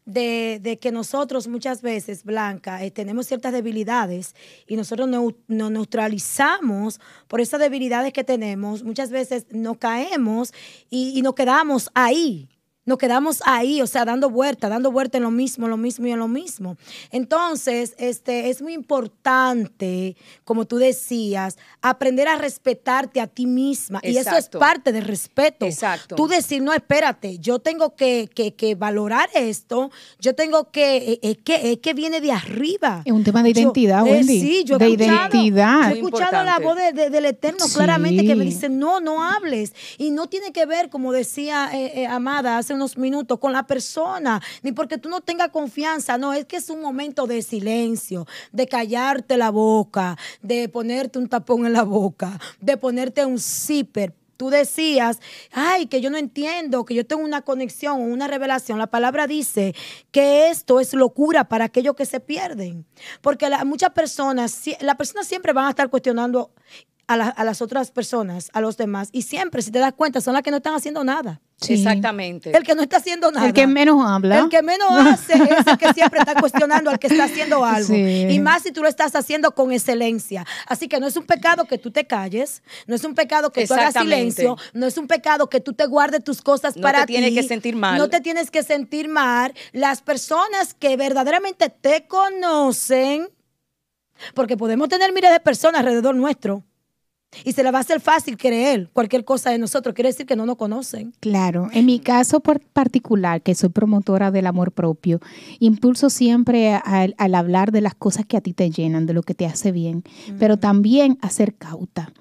de, que nosotros muchas veces, Blanca, eh, tenemos ciertas debilidades y nosotros nos neutralizamos por esas debilidades que tenemos, muchas veces no caemos y, y nos quedamos ahí nos quedamos ahí, o sea, dando vuelta, dando vuelta en lo mismo, lo mismo y en lo mismo. Entonces, este, es muy importante, como tú decías, aprender a respetarte a ti misma. Y eso es parte del respeto. Exacto. Tú decir, no, espérate, yo tengo que, valorar esto, yo tengo que, eh, es que, que viene de arriba. Es un tema de identidad, eh, Wendy. sí, yo he de identidad. Yo he escuchado la voz del Eterno claramente que me dice, no, no hables. Y no tiene que ver, como decía eh, Amada hace unos minutos con la persona, ni porque tú no tengas confianza, no, es que es un momento de silencio, de callarte la boca, de ponerte un tapón en la boca, de ponerte un zipper tú decías, ay, que yo no entiendo, que yo tengo una conexión o una revelación. La palabra dice que esto es locura para aquellos que se pierden. Porque muchas personas, las personas siempre van a estar cuestionando a, las otras personas, a los demás. Y siempre, si te das cuenta, son las que no están haciendo nada. Exactamente. El que no está haciendo nada. El que menos habla. El que menos hace es el que siempre está cuestionando al que está haciendo algo. Y más si tú lo estás haciendo con excelencia. Así que no es un pecado que tú te calles, no es un pecado que tú hagas silencio, no es un pecado que tú te guardes tus cosas para ti. No te tienes que sentir mal. No te tienes que sentir mal. Las personas que verdaderamente te conocen, porque podemos tener miles de personas alrededor nuestro y se le va a hacer fácil creer cualquier cosa de nosotros. Quiere decir que no nos conocen. Claro. En mi caso particular, que soy promotora del amor propio, impulso siempre al, hablar de las cosas que a ti te llenan, de lo que te hace bien, pero también a ser cauta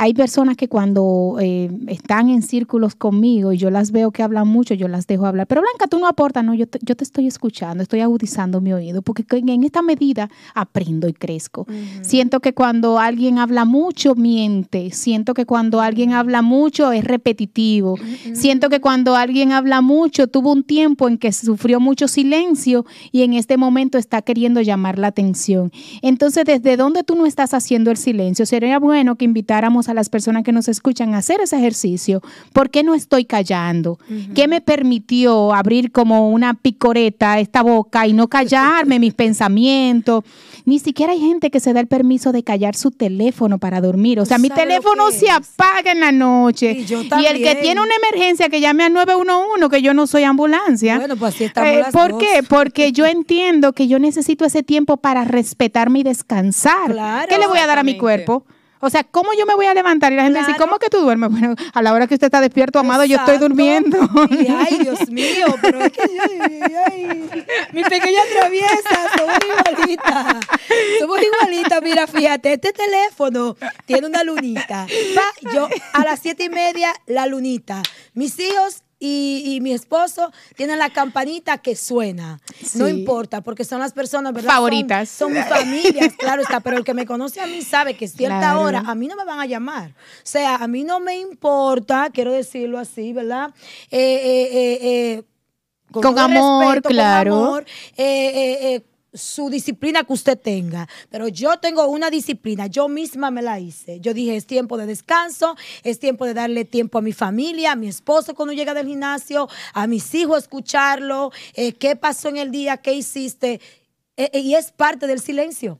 hay personas que cuando eh, están en círculos conmigo y yo las veo que hablan mucho, yo las dejo hablar. Pero Blanca, tú no aportas, no, yo te, yo te estoy escuchando, estoy agudizando mi oído, porque en esta medida aprendo y crezco. Siento que cuando alguien habla mucho, miente. Siento que cuando alguien habla mucho, es repetitivo. Siento que cuando alguien habla mucho, tuvo un tiempo en que sufrió mucho silencio y en este momento está queriendo llamar la atención. Entonces, ¿desde dónde tú no estás haciendo el silencio? Sería bueno que invitáramos a las personas que nos escuchan a hacer ese ejercicio. ¿Por qué no estoy callando? ¿Qué me permitió abrir como una picoreta esta boca y no callarme mis pensamientos? Ni siquiera hay gente que se da el permiso de callar su teléfono para dormir. O sea, mi teléfono se apaga en la noche. Y, el que tiene una emergencia que llame al 911, que yo no soy ambulancia. Bueno, pues así estamos eh, ¿Por qué? Porque yo entiendo que yo necesito ese tiempo para respetarme y descansar. ¿Qué le voy a dar a mi cuerpo? O sea, ¿cómo yo me voy a levantar? Y la gente dice, ¿cómo que tú duermes? Bueno, a la hora que usted está despierto, amado, yo estoy durmiendo. ay, Dios mío, pero es que ay, mi pequeña traviesa, somos igualitas. Somos igualitas, mira, fíjate, este teléfono tiene una lunita. yo a las siete y media, la lunita. Mis hijos y, mi esposo tiene la campanita que suena. No importa, porque son las personas, ¿verdad? Favoritas. Son, mis familias, claro está, pero el que me conoce a mí sabe que cierta hora a mí no me van a llamar. O sea, a mí no me importa, quiero decirlo así, ¿verdad? Eh, eh, eh, con, amor, claro. Con amor, su disciplina que usted tenga, pero yo tengo una disciplina, yo misma me la hice. Yo dije, es tiempo de descanso, es tiempo de darle tiempo a mi familia, a mi esposo cuando llega del gimnasio, a mis hijos escucharlo, eh, qué pasó en el día, qué hiciste, eh, eh, y es parte del silencio.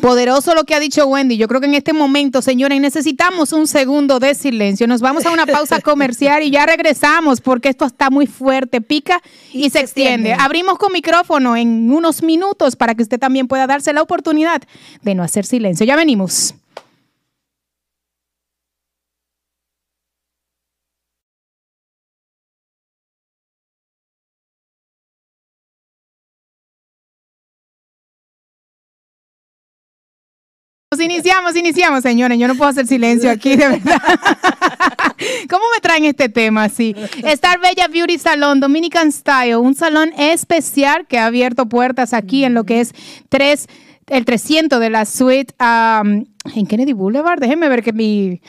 Poderoso lo que ha dicho Wendy. Yo creo que en este momento, señores, necesitamos un segundo de silencio. Nos vamos a una pausa comercial y ya regresamos porque esto está muy fuerte, pica y, se, extiende. Abrimos con micrófono en unos minutos para que usted también pueda darse la oportunidad de no hacer silencio. Ya venimos. Iniciamos, iniciamos, señores. Yo no puedo hacer silencio aquí, de verdad. ¿Cómo me traen este tema así? Star Bella Beauty Salon, Dominican Style, un salón especial que ha abierto puertas aquí en lo que es tres el 300 de la suite um, en Kennedy Boulevard. Déjenme ver que mi,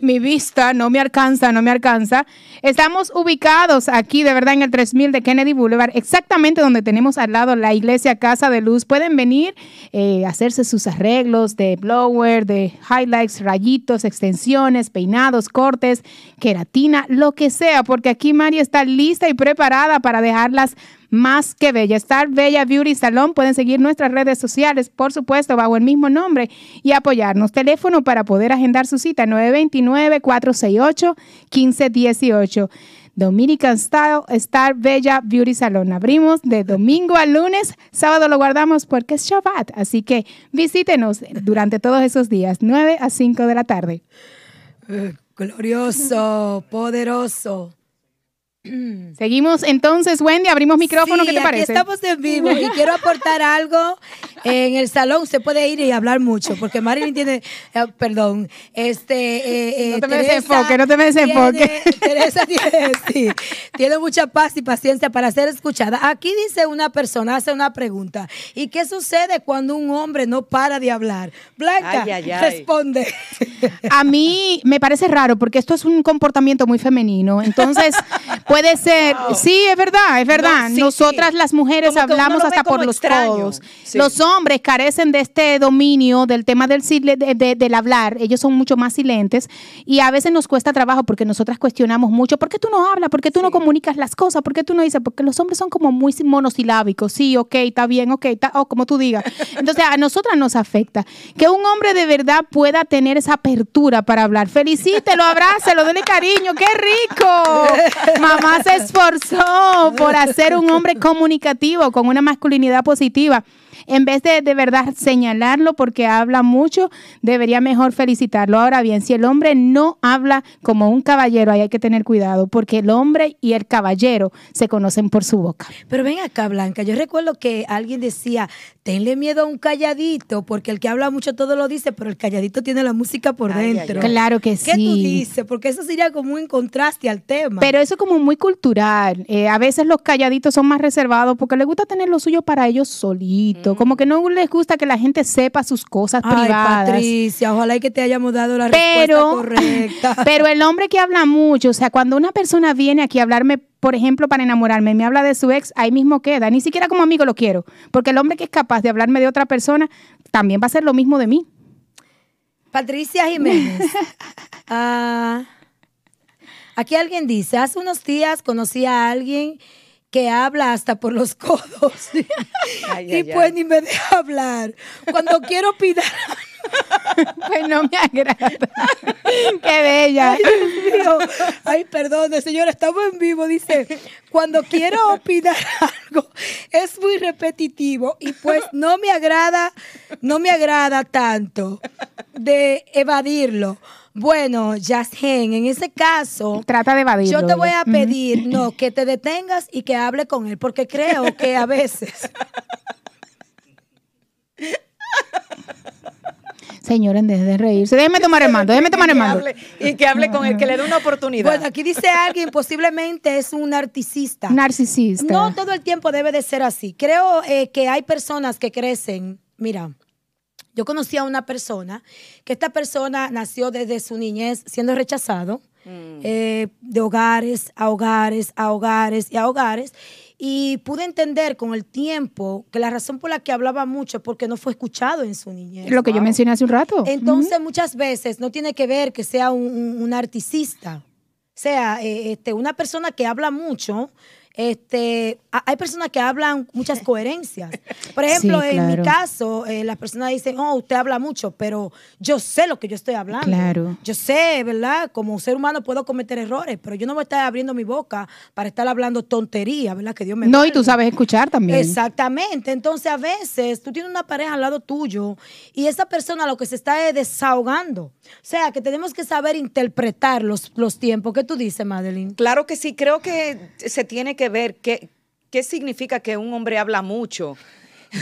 mi, vista no me alcanza, no me alcanza. Estamos ubicados aquí, de verdad, en el 3000 de Kennedy Boulevard, exactamente donde tenemos al lado la iglesia Casa de Luz. Pueden venir eh, hacerse sus arreglos de blower, de highlights, rayitos, extensiones, peinados, cortes, queratina, lo que sea, porque aquí María está lista y preparada para dejarlas más que bella. Star Bella Beauty Salon. Pueden seguir nuestras redes sociales, por supuesto, bajo el mismo nombre y apoyarnos. Teléfono para poder agendar su cita 929-468-1518. Dominican Style Star Bella Beauty Salon. Abrimos de domingo a lunes, sábado lo guardamos porque es Shabbat, así que visítenos durante todos esos días, 9 a 5 de la tarde. glorioso, poderoso. Seguimos entonces, Wendy, abrimos micrófono, ¿qué te parece? Estamos en vivo y quiero aportar algo. En el salón se puede ir y hablar mucho, porque Marilyn tiene, eh, perdón, este... Eh, eh, no te me desenfoque, no te me desenfoque. Teresa tiene, sí, tiene mucha paz y paciencia para ser escuchada. Aquí dice una persona, hace una pregunta, ¿y qué sucede cuando un hombre no para de hablar? Blanca, responde. A mí me parece raro, porque esto es un comportamiento muy femenino, entonces... Puede ser, sí, es verdad, es verdad. Nosotras las mujeres hablamos hasta por los codos. Los hombres carecen de este dominio del tema del, del hablar. Ellos son mucho más silentes y a veces nos cuesta trabajo porque nosotras cuestionamos mucho. ¿Por qué tú no hablas? ¿Por qué tú no comunicas las cosas? ¿Por qué tú no dices? Porque los hombres son como muy monosilábicos. Sí, ok, está bien, ok, está, o como tú digas. Entonces a nosotras nos afecta. Que un hombre de verdad pueda tener esa apertura para hablar. Felicítelo, abrácelo, dele cariño. ¡Qué rico! Mamá se esforzó por hacer un hombre comunicativo con una masculinidad positiva. En vez de de verdad señalarlo porque habla mucho, debería mejor felicitarlo. Ahora bien, si el hombre no habla como un caballero, ahí hay que tener cuidado, porque el hombre y el caballero se conocen por su boca. Pero ven acá, Blanca, yo recuerdo que alguien decía, tenle miedo a un calladito, porque el que habla mucho todo lo dice, pero el calladito tiene la música por dentro. Claro que sí. ¿Qué tú dices? Porque eso sería como un contraste al tema. Pero eso es como muy cultural. Eh, a veces los calladitos son más reservados porque les gusta tener lo suyo para ellos solitos. Como que no les gusta que la gente sepa sus cosas Ay, privadas. Patricia, ojalá que te hayamos dado la respuesta correcta. Pero el hombre que habla mucho, o sea, cuando una persona viene aquí a hablarme por ejemplo, para enamorarme, me habla de su ex, ahí mismo queda. Ni siquiera como amigo lo quiero. Porque el hombre que es capaz de hablarme de otra persona también va a ser lo mismo de mí. Patricia Jiménez. Ah, aquí alguien dice, hace unos días conocí a alguien que habla hasta por los codos. y pues ni me deja hablar. Cuando quiero opinar. pues no me agrada. Qué bella. Ay, Ay, perdón, señora, estamos en vivo. Dice, cuando quiero opinar algo, es muy repetitivo y pues no me agrada, no me agrada tanto de evadirlo. Bueno, Jashen, en ese caso. Trata de evadirlo. Yo te voy a pedir, no, que te detengas y que hable con él, porque creo que a veces. Señora, en vez de reírse. Déjeme tomar el mando, déjeme tomar el mando. Y que hable con él, que le dé una oportunidad. Bueno, aquí dice alguien, posiblemente es un narcisista. Narcisista. No todo el tiempo debe de ser así. Creo eh, que hay personas que crecen, mira, yo conocí a una persona que esta persona nació desde su niñez siendo rechazado mm. eh, de hogares a hogares, a hogares y a hogares. Y pude entender con el tiempo que la razón por la que hablaba mucho es porque no fue escuchado en su niñez. Lo que yo mencioné hace un rato. Entonces, muchas veces no tiene que ver que sea un, un, articista. sea, eh, este, una persona que habla mucho este, hay personas que hablan muchas coherencias. Por ejemplo, en mi caso, eh, las personas dicen, oh, usted habla mucho, pero yo sé lo que yo estoy hablando. Claro. Yo sé, ¿verdad? Como ser humano puedo cometer errores, pero yo no voy a estar abriendo mi boca para estar hablando tontería, ¿verdad? Que Dios me No, y tú sabes escuchar también. Exactamente. Entonces, a veces tú tienes una pareja al lado tuyo y esa persona lo que se está es desahogando. O sea, que tenemos que saber interpretar los, los tiempos. ¿Qué tú dices, Madeline? Claro que sí, creo que se tiene que ver qué, qué significa que un hombre habla mucho.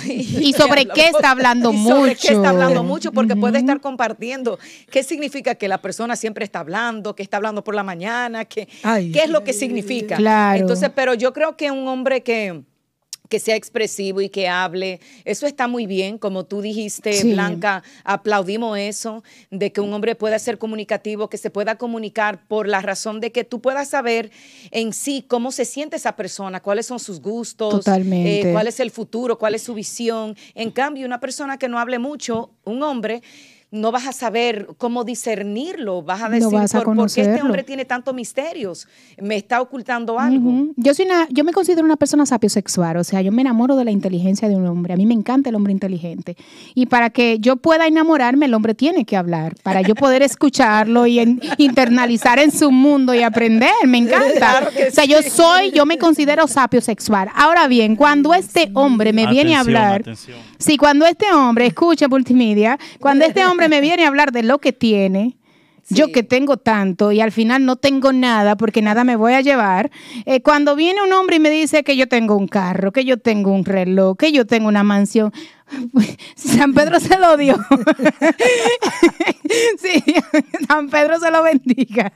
y sobre qué está hablando y mucho. Sobre qué está hablando mucho, porque puede estar compartiendo qué significa que la persona siempre está hablando, que está hablando por la mañana, que, qué es lo que significa. Claro. Entonces, pero yo creo que un hombre que que sea expresivo y que hable. Eso está muy bien, como tú dijiste, Blanca, aplaudimos eso, de que un hombre pueda ser comunicativo, que se pueda comunicar por la razón de que tú puedas saber en sí cómo se siente esa persona, cuáles son sus gustos, eh, cuál es el futuro, cuál es su visión. En cambio, una persona que no hable mucho, un hombre, no vas a saber cómo discernirlo, vas a decir, ¿por, qué este hombre tiene tantos misterios? Me está ocultando algo. Yo soy una, yo me considero una persona sapiosexual, o sea, yo me enamoro de la inteligencia de un hombre. A mí me encanta el hombre inteligente. Y para que yo pueda enamorarme, el hombre tiene que hablar, para yo poder escucharlo y internalizar en su mundo y aprender. Me encanta. o sea, yo soy, yo me considero sapiosexual. Ahora bien, cuando este hombre me viene a hablar, sí, cuando este hombre escucha multimedia, cuando este hombre me viene a hablar de lo que tiene, yo que tengo tanto y al final no tengo nada porque nada me voy a llevar. Eh, cuando viene un hombre y me dice que yo tengo un carro, que yo tengo un reloj, que yo tengo una mansión, San Pedro se lo dio. sí, San Pedro se lo bendiga.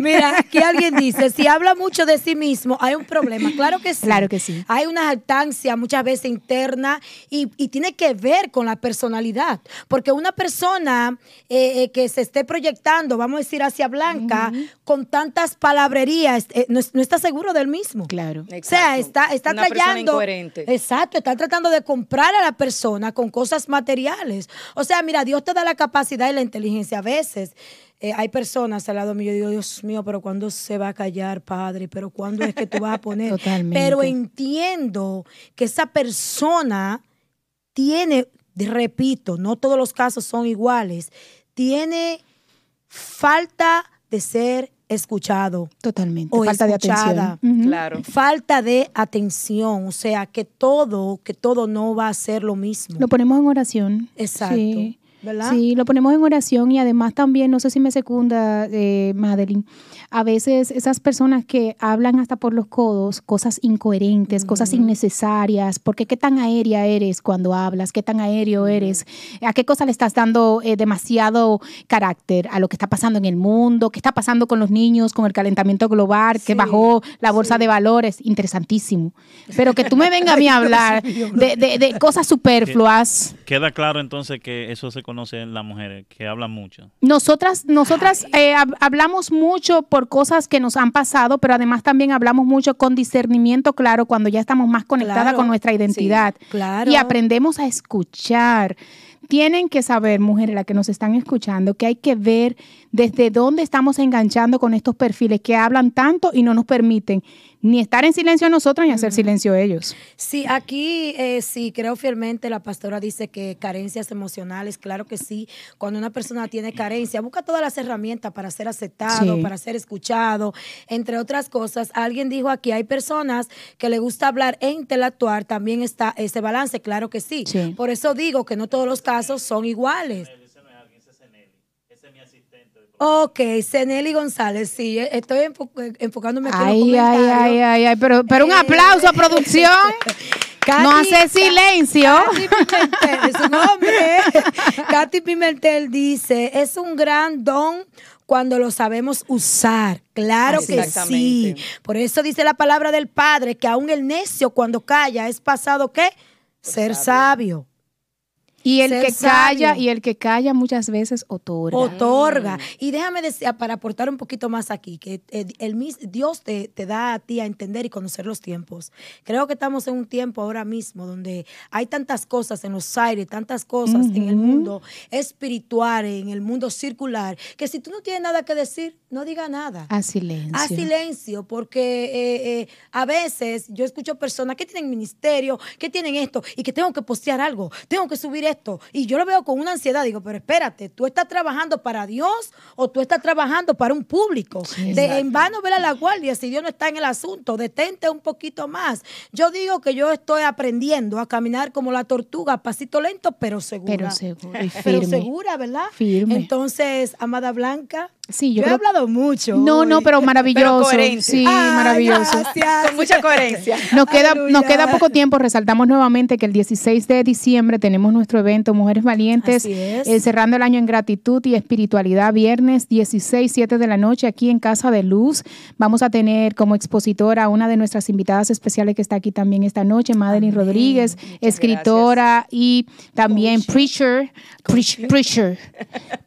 Mira, aquí alguien dice, si habla mucho de sí mismo, hay un problema. Claro que sí. Claro que sí. Hay una altancia muchas veces interna y, tiene que ver con la personalidad. Porque una persona eh, eh, que se esté proyectando, vamos a decir, hacia Blanca, con tantas palabrerías, eh, no, está seguro del mismo. Claro. O sea, está, está una incoherente. Exacto, está tratando de comprar a la persona con cosas materiales. O sea, mira, Dios te da la capacidad y la inteligencia a veces. Eh, hay personas al lado mío, yo digo, Dios mío, pero ¿cuándo se va a callar, Padre? ¿Pero cuándo es que tú vas a poner? Totalmente. Pero entiendo que esa persona tiene, repito, no todos los casos son iguales, tiene falta de ser escuchado. Totalmente. O falta de escuchada. atención. Ujú. Claro. Falta de atención, o sea, que todo, que todo no va a ser lo mismo. Lo ponemos en oración. Exacto. Sí. ¿Verdad? Sí, lo ponemos en oración y además también, no sé si me secunda, eh, Madeline, a veces esas personas que hablan hasta por los codos, cosas incoherentes, cosas innecesarias, porque qué tan aérea eres cuando hablas, qué tan aéreo eres, a qué cosa le estás dando eh, demasiado carácter a lo que está pasando en el mundo, qué está pasando con los niños, con el calentamiento global, que Sí, bajó la bolsa sí. de valores, interesantísimo. Pero que tú me vengas a mí a hablar de, de- de cosas superfluas. Queda claro entonces que eso se conoce en las mujeres, que hablan mucho. Nosotras, nosotras eh, hab- hablamos mucho por cosas que nos han pasado, pero además también hablamos mucho con discernimiento claro cuando ya estamos más conectadas Claro, con nuestra identidad. claro. Y aprendemos a escuchar. Tienen que saber, mujeres, las que nos están escuchando, que hay que ver desde dónde estamos enganchando con estos perfiles que hablan tanto y no nos permiten ni estar en silencio nosotros ni hacer silencio ellos. Sí, aquí eh, sí, creo fielmente, la pastora dice que carencias emocionales, claro que sí, cuando una persona tiene carencia, busca todas las herramientas para ser aceptado, Sí. para ser escuchado, entre otras cosas. Alguien dijo aquí, hay personas que le gusta hablar e interactuar, también está ese balance, claro que sí. Sí. Por eso digo que no todos los casos son iguales. Ok, Ceneli González, sí, eh, estoy enfo- eh, enfocándome aquí en los Ay, ay, ay, ay, ay, pero, pero un Eh, aplauso a producción. Katy- no hace silencio. Katy Pimentel, es un hombre. Katy Pimentel dice, es un gran don cuando lo sabemos usar. Claro que sí. Por eso dice la palabra del Padre, que aún el necio cuando calla es pasado, ¿qué? Ser sabio. Y el que calla, sabio. y el que calla muchas veces otorga. Otorga. Y déjame decir, para aportar un poquito más aquí, que eh, el, mis- Dios te, te da a ti a entender y conocer los tiempos. Creo que estamos en un tiempo ahora mismo donde hay tantas cosas en los aires, tantas cosas en el mundo espiritual, en el mundo circular, que si tú no tienes nada que decir, no diga nada. A silencio. A silencio, porque eh, eh, a veces yo escucho personas que tienen ministerio, que tienen esto, y que tengo que postear algo, tengo que subir esto, y yo lo veo con una ansiedad, digo, pero espérate, ¿tú estás trabajando para Dios o tú estás trabajando para un público? De, en vano ver a la guardia si Dios no está en el asunto, detente un poquito más. Yo digo que yo estoy aprendiendo a caminar como la tortuga, pasito lento, pero segura. Pero seguro y Pero firme. segura, ¿verdad? Firme. Entonces, Amada Blanca, Sí, yo yo, he hablado mucho. No, no, pero maravilloso. coherente. sí, Ay, maravilloso. gracias. Con mucha coherencia. Nos queda, nos queda poco tiempo. Resaltamos nuevamente que el 16 de diciembre tenemos nuestro evento Mujeres Valientes, Así es. eh, cerrando el año en gratitud y espiritualidad, viernes 16, 7 de la noche, aquí en Casa de Luz. Vamos a tener como expositora a una de nuestras invitadas especiales que está aquí también esta noche, Madeline. Rodríguez, escritora y también preacher, preach- preacher,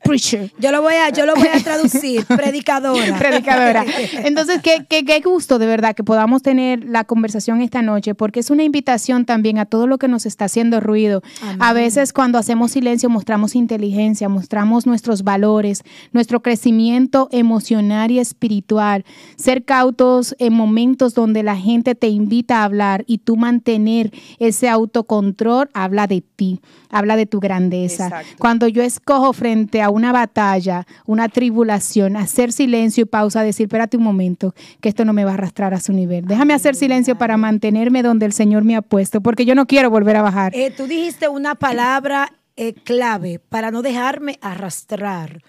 preacher. Yo lo voy a, yo lo voy a traducir, predicadora. predicadora. Entonces, qué, qué, qué gusto de verdad que podamos tener la conversación esta noche, porque es una invitación también a todo lo que nos está haciendo ruido. A Amén. veces cuando hacemos silencio mostramos inteligencia, mostramos nuestros valores, nuestro crecimiento emocional y espiritual. Ser cautos en momentos donde la gente te invita a hablar y tú mantener ese autocontrol, habla de ti, habla de tu grandeza. Exacto. Cuando yo escojo frente a una batalla, una tribulación, hacer silencio y pausa, decir, espérate un momento, que esto no me va a arrastrar a su nivel. Déjame hacer silencio para mantenerme donde el Señor me ha puesto, porque yo no quiero volver a bajar. Eh, tú dijiste una palabra eh, clave para no dejarme arrastrar.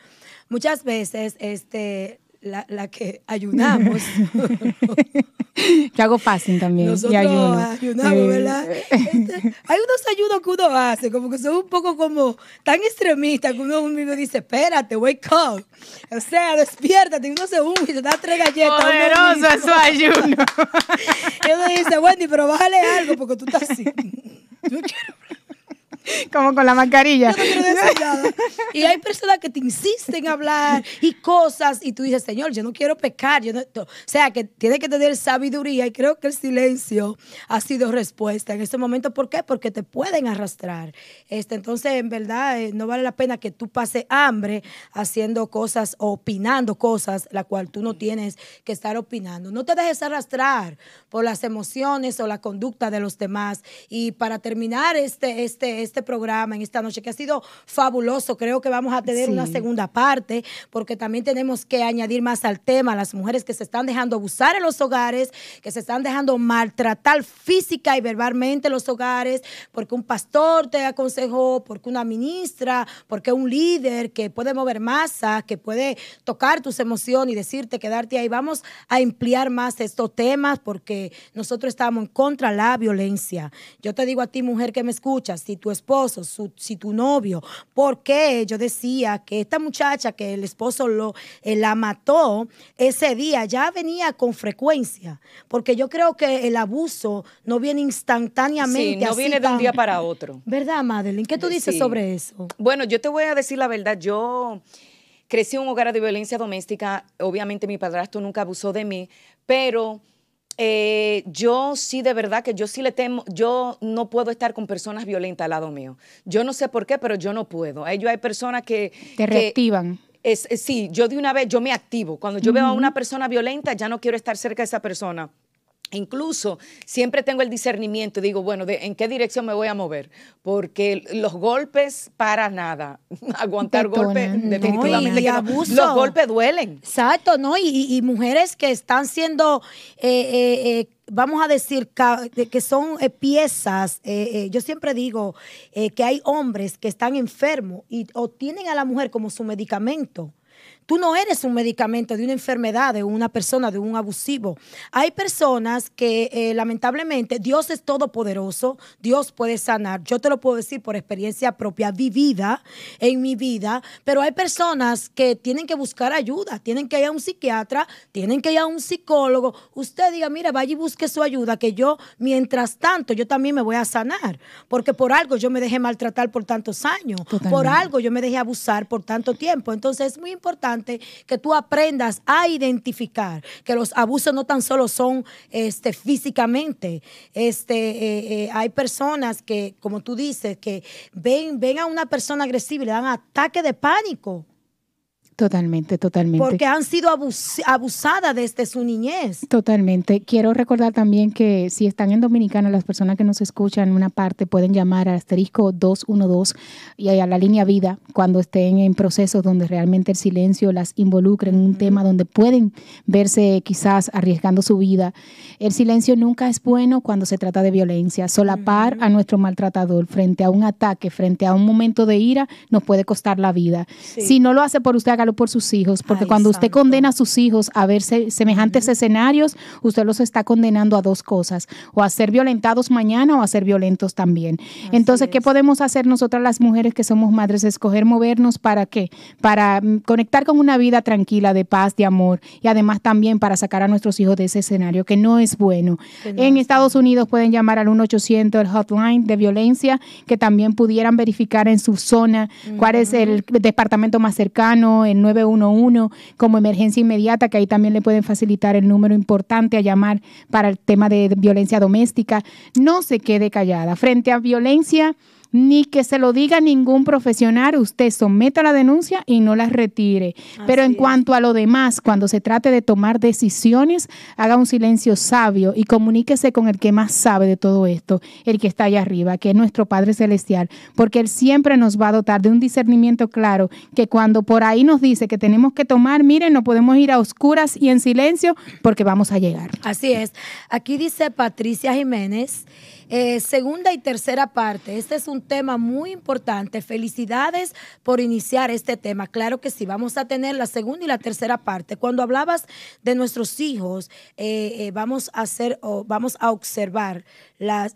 Muchas veces, este, la, la que ayunamos, Yo hago fasting también. y nosotros ayuno. ayunamos. ¿verdad? Este, hay unos ayunos que uno hace, como que son un poco como tan extremistas que uno mismo dice, espérate, wake up. O sea, despiértate, y uno se une y se da tres galletas. Poderoso es su ayuno. Y uno dice, Wendy, pero bájale algo porque tú estás así. Yo quiero Como con la mascarilla. Yo no. Y hay personas que te insisten en hablar y cosas y tú dices, Señor, yo no quiero pecar. Yo no, o sea, que tiene que tener sabiduría y creo que el silencio ha sido respuesta en este momento. ¿Por qué? Porque te pueden arrastrar. Este, entonces, en verdad, eh, no vale la pena que tú pases hambre haciendo cosas opinando cosas, la cual tú no tienes que estar opinando. No te dejes arrastrar por las emociones o la conducta de los demás. Y para terminar este, este, este programa, en esta noche, que ha sido fabuloso. Creo que vamos a tener una segunda parte, porque también tenemos que añadir más al tema, las mujeres que se están dejando abusar en los hogares, que se están dejando maltratar física y verbalmente en los hogares, porque un pastor te aconsejó, porque una ministra, porque un líder que puede mover masa, que puede tocar tus emociones y decirte quedarte ahí. Vamos a emplear más estos temas porque nosotros estamos en contra de la violencia. Yo te digo a ti, mujer que me escuchas, si tu esposo, si tu novio, ¿por qué yo decía que esta muchacha que el esposo lo, eh, la mató ese día ya venía con frecuencia? Porque yo creo que el abuso no viene instantáneamente. Sí, no viene de un día para otro. ¿Verdad, Madeline? ¿Qué tú dices sobre eso? Bueno, yo te voy a decir la verdad. Yo crecí en un hogar de violencia doméstica. Obviamente mi padrastro nunca abusó de mí, pero eh, yo sí, de verdad que yo sí le temo, yo no puedo estar con personas violentas al lado mío. Yo no sé por qué, pero yo no puedo. Ellos hay personas que... Te reactivan. Es, sí, yo de una vez, yo me activo. Cuando yo veo a una persona violenta, ya no quiero estar cerca de esa persona. Incluso siempre tengo el discernimiento y digo, bueno, ¿en qué dirección me voy a mover? Porque los golpes, para nada. Aguantar golpes, definitivamente. los golpes duelen. Exacto, ¿no? Y, mujeres que están siendo, eh, eh, eh, vamos a decir, que son piezas. yo siempre digo que hay hombres que están enfermos y o tienen a la mujer como su medicamento. Tú no eres un medicamento de una enfermedad, de una persona, de un abusivo. Hay personas que eh, lamentablemente Dios es todopoderoso, Dios puede sanar. Yo te lo puedo decir por experiencia propia vivida en mi vida, pero hay personas que tienen que buscar ayuda, tienen que ir a un psiquiatra, tienen que ir a un psicólogo. Usted diga, mira, vaya y busque su ayuda, que yo, mientras tanto, yo también me voy a sanar, porque por algo yo me dejé maltratar por tantos años, por algo yo me dejé abusar por tanto tiempo. Entonces es muy importante que tú aprendas a identificar que los abusos no tan solo son este, físicamente. Este, eh, eh, hay personas que, como tú dices, que ven, ven a una persona agresiva y le dan ataque de pánico. Totalmente, totalmente. Porque han sido abusadas desde su niñez. Totalmente. Quiero recordar también que si están en Dominicana, las personas que nos escuchan en una parte pueden llamar al asterisco 212 y a la línea vida cuando estén en procesos donde realmente el silencio las involucre en un tema donde pueden verse quizás arriesgando su vida. El silencio nunca es bueno cuando se trata de violencia. Solapar a nuestro maltratador frente a un ataque, frente a un momento de ira, nos puede costar la vida. Si no lo hace por usted, hágalo por sus hijos, porque cuando usted condena a sus hijos a verse semejantes escenarios, usted los está condenando a dos cosas, o a ser violentados mañana o a ser violentos también. Entonces, ¿qué podemos hacer nosotras las mujeres que somos madres? Escoger movernos para qué? Para mm, conectar con una vida tranquila, de paz, de amor, y además también para sacar a nuestros hijos de ese escenario que no es bueno. en Estados Unidos pueden llamar al 1-800, el hotline de violencia, que también pudieran verificar en su zona cuál es el departamento más cercano, en 911 como emergencia inmediata, que ahí también le pueden facilitar el número importante a llamar para el tema de violencia doméstica. No se quede callada. Frente a violencia ni que se lo diga ningún profesional, usted someta la denuncia y no la retire. Pero en cuanto a lo demás, cuando se trate de tomar decisiones, haga un silencio sabio y comuníquese con el que más sabe de todo esto, el que está allá arriba, que es nuestro Padre Celestial, porque Él siempre nos va a dotar de un discernimiento claro, que cuando por ahí nos dice que tenemos que tomar, miren, no podemos ir a oscuras y en silencio porque vamos a llegar. Así es. Aquí dice Patricia Jiménez. Eh, segunda y tercera parte. Este es un tema muy importante. Felicidades por iniciar este tema. Claro que sí, vamos a tener la segunda y la tercera parte. Cuando hablabas de nuestros hijos, eh, eh, vamos a hacer o vamos a observar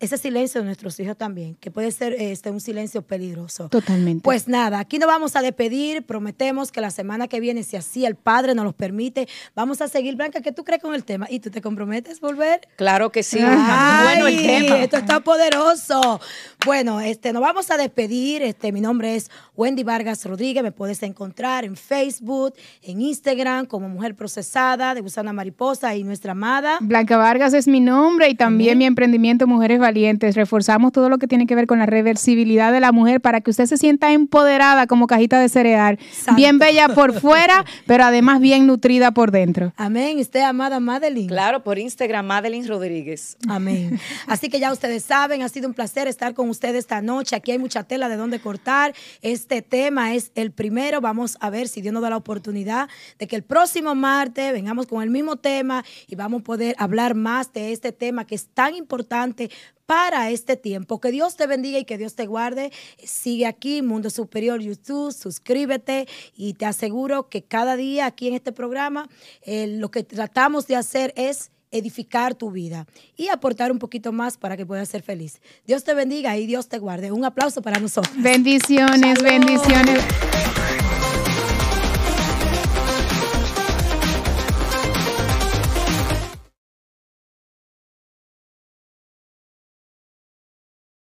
ese silencio de nuestros hijos también, que puede ser este, un silencio peligroso. Totalmente. Pues nada, aquí nos vamos a despedir. Prometemos que la semana que viene, si así el Padre nos lo permite, vamos a seguir. Blanca, ¿qué tú crees con el tema? ¿Y tú te comprometes volver? Claro que sí. bueno el tema. Esto está poderoso. Bueno, este, nos vamos a despedir. Este, mi nombre es Wendy Vargas Rodríguez. Me puedes encontrar en Facebook, en Instagram, como Mujer Procesada, de Gusana Mariposa y nuestra amada. Blanca Vargas es mi nombre y también mi emprendimiento Mujeres Valientes. Reforzamos todo lo que tiene que ver con la reversibilidad de la mujer para que usted se sienta empoderada como cajita de cereal. Bien bella por fuera, pero además bien nutrida por dentro. Amén. Usted, amada Madeline. Claro, por Instagram, Madeline Rodríguez. Amén. Así que ya ustedes saben, ha sido un placer estar con ustedes esta noche. Aquí hay mucha tela de dónde cortar. Este tema es el primero. Vamos a ver si Dios nos da la oportunidad de que el próximo martes vengamos con el mismo tema y vamos a poder hablar más de este tema que es tan importante para este tiempo. Que Dios te bendiga y que Dios te guarde. Sigue aquí, Mundo Superior YouTube, suscríbete y te aseguro que cada día aquí en este programa eh, lo que tratamos de hacer es edificar tu vida y aportar un poquito más para que puedas ser feliz. Dios te bendiga y Dios te guarde. Un aplauso para nosotros. Bendiciones, bendiciones.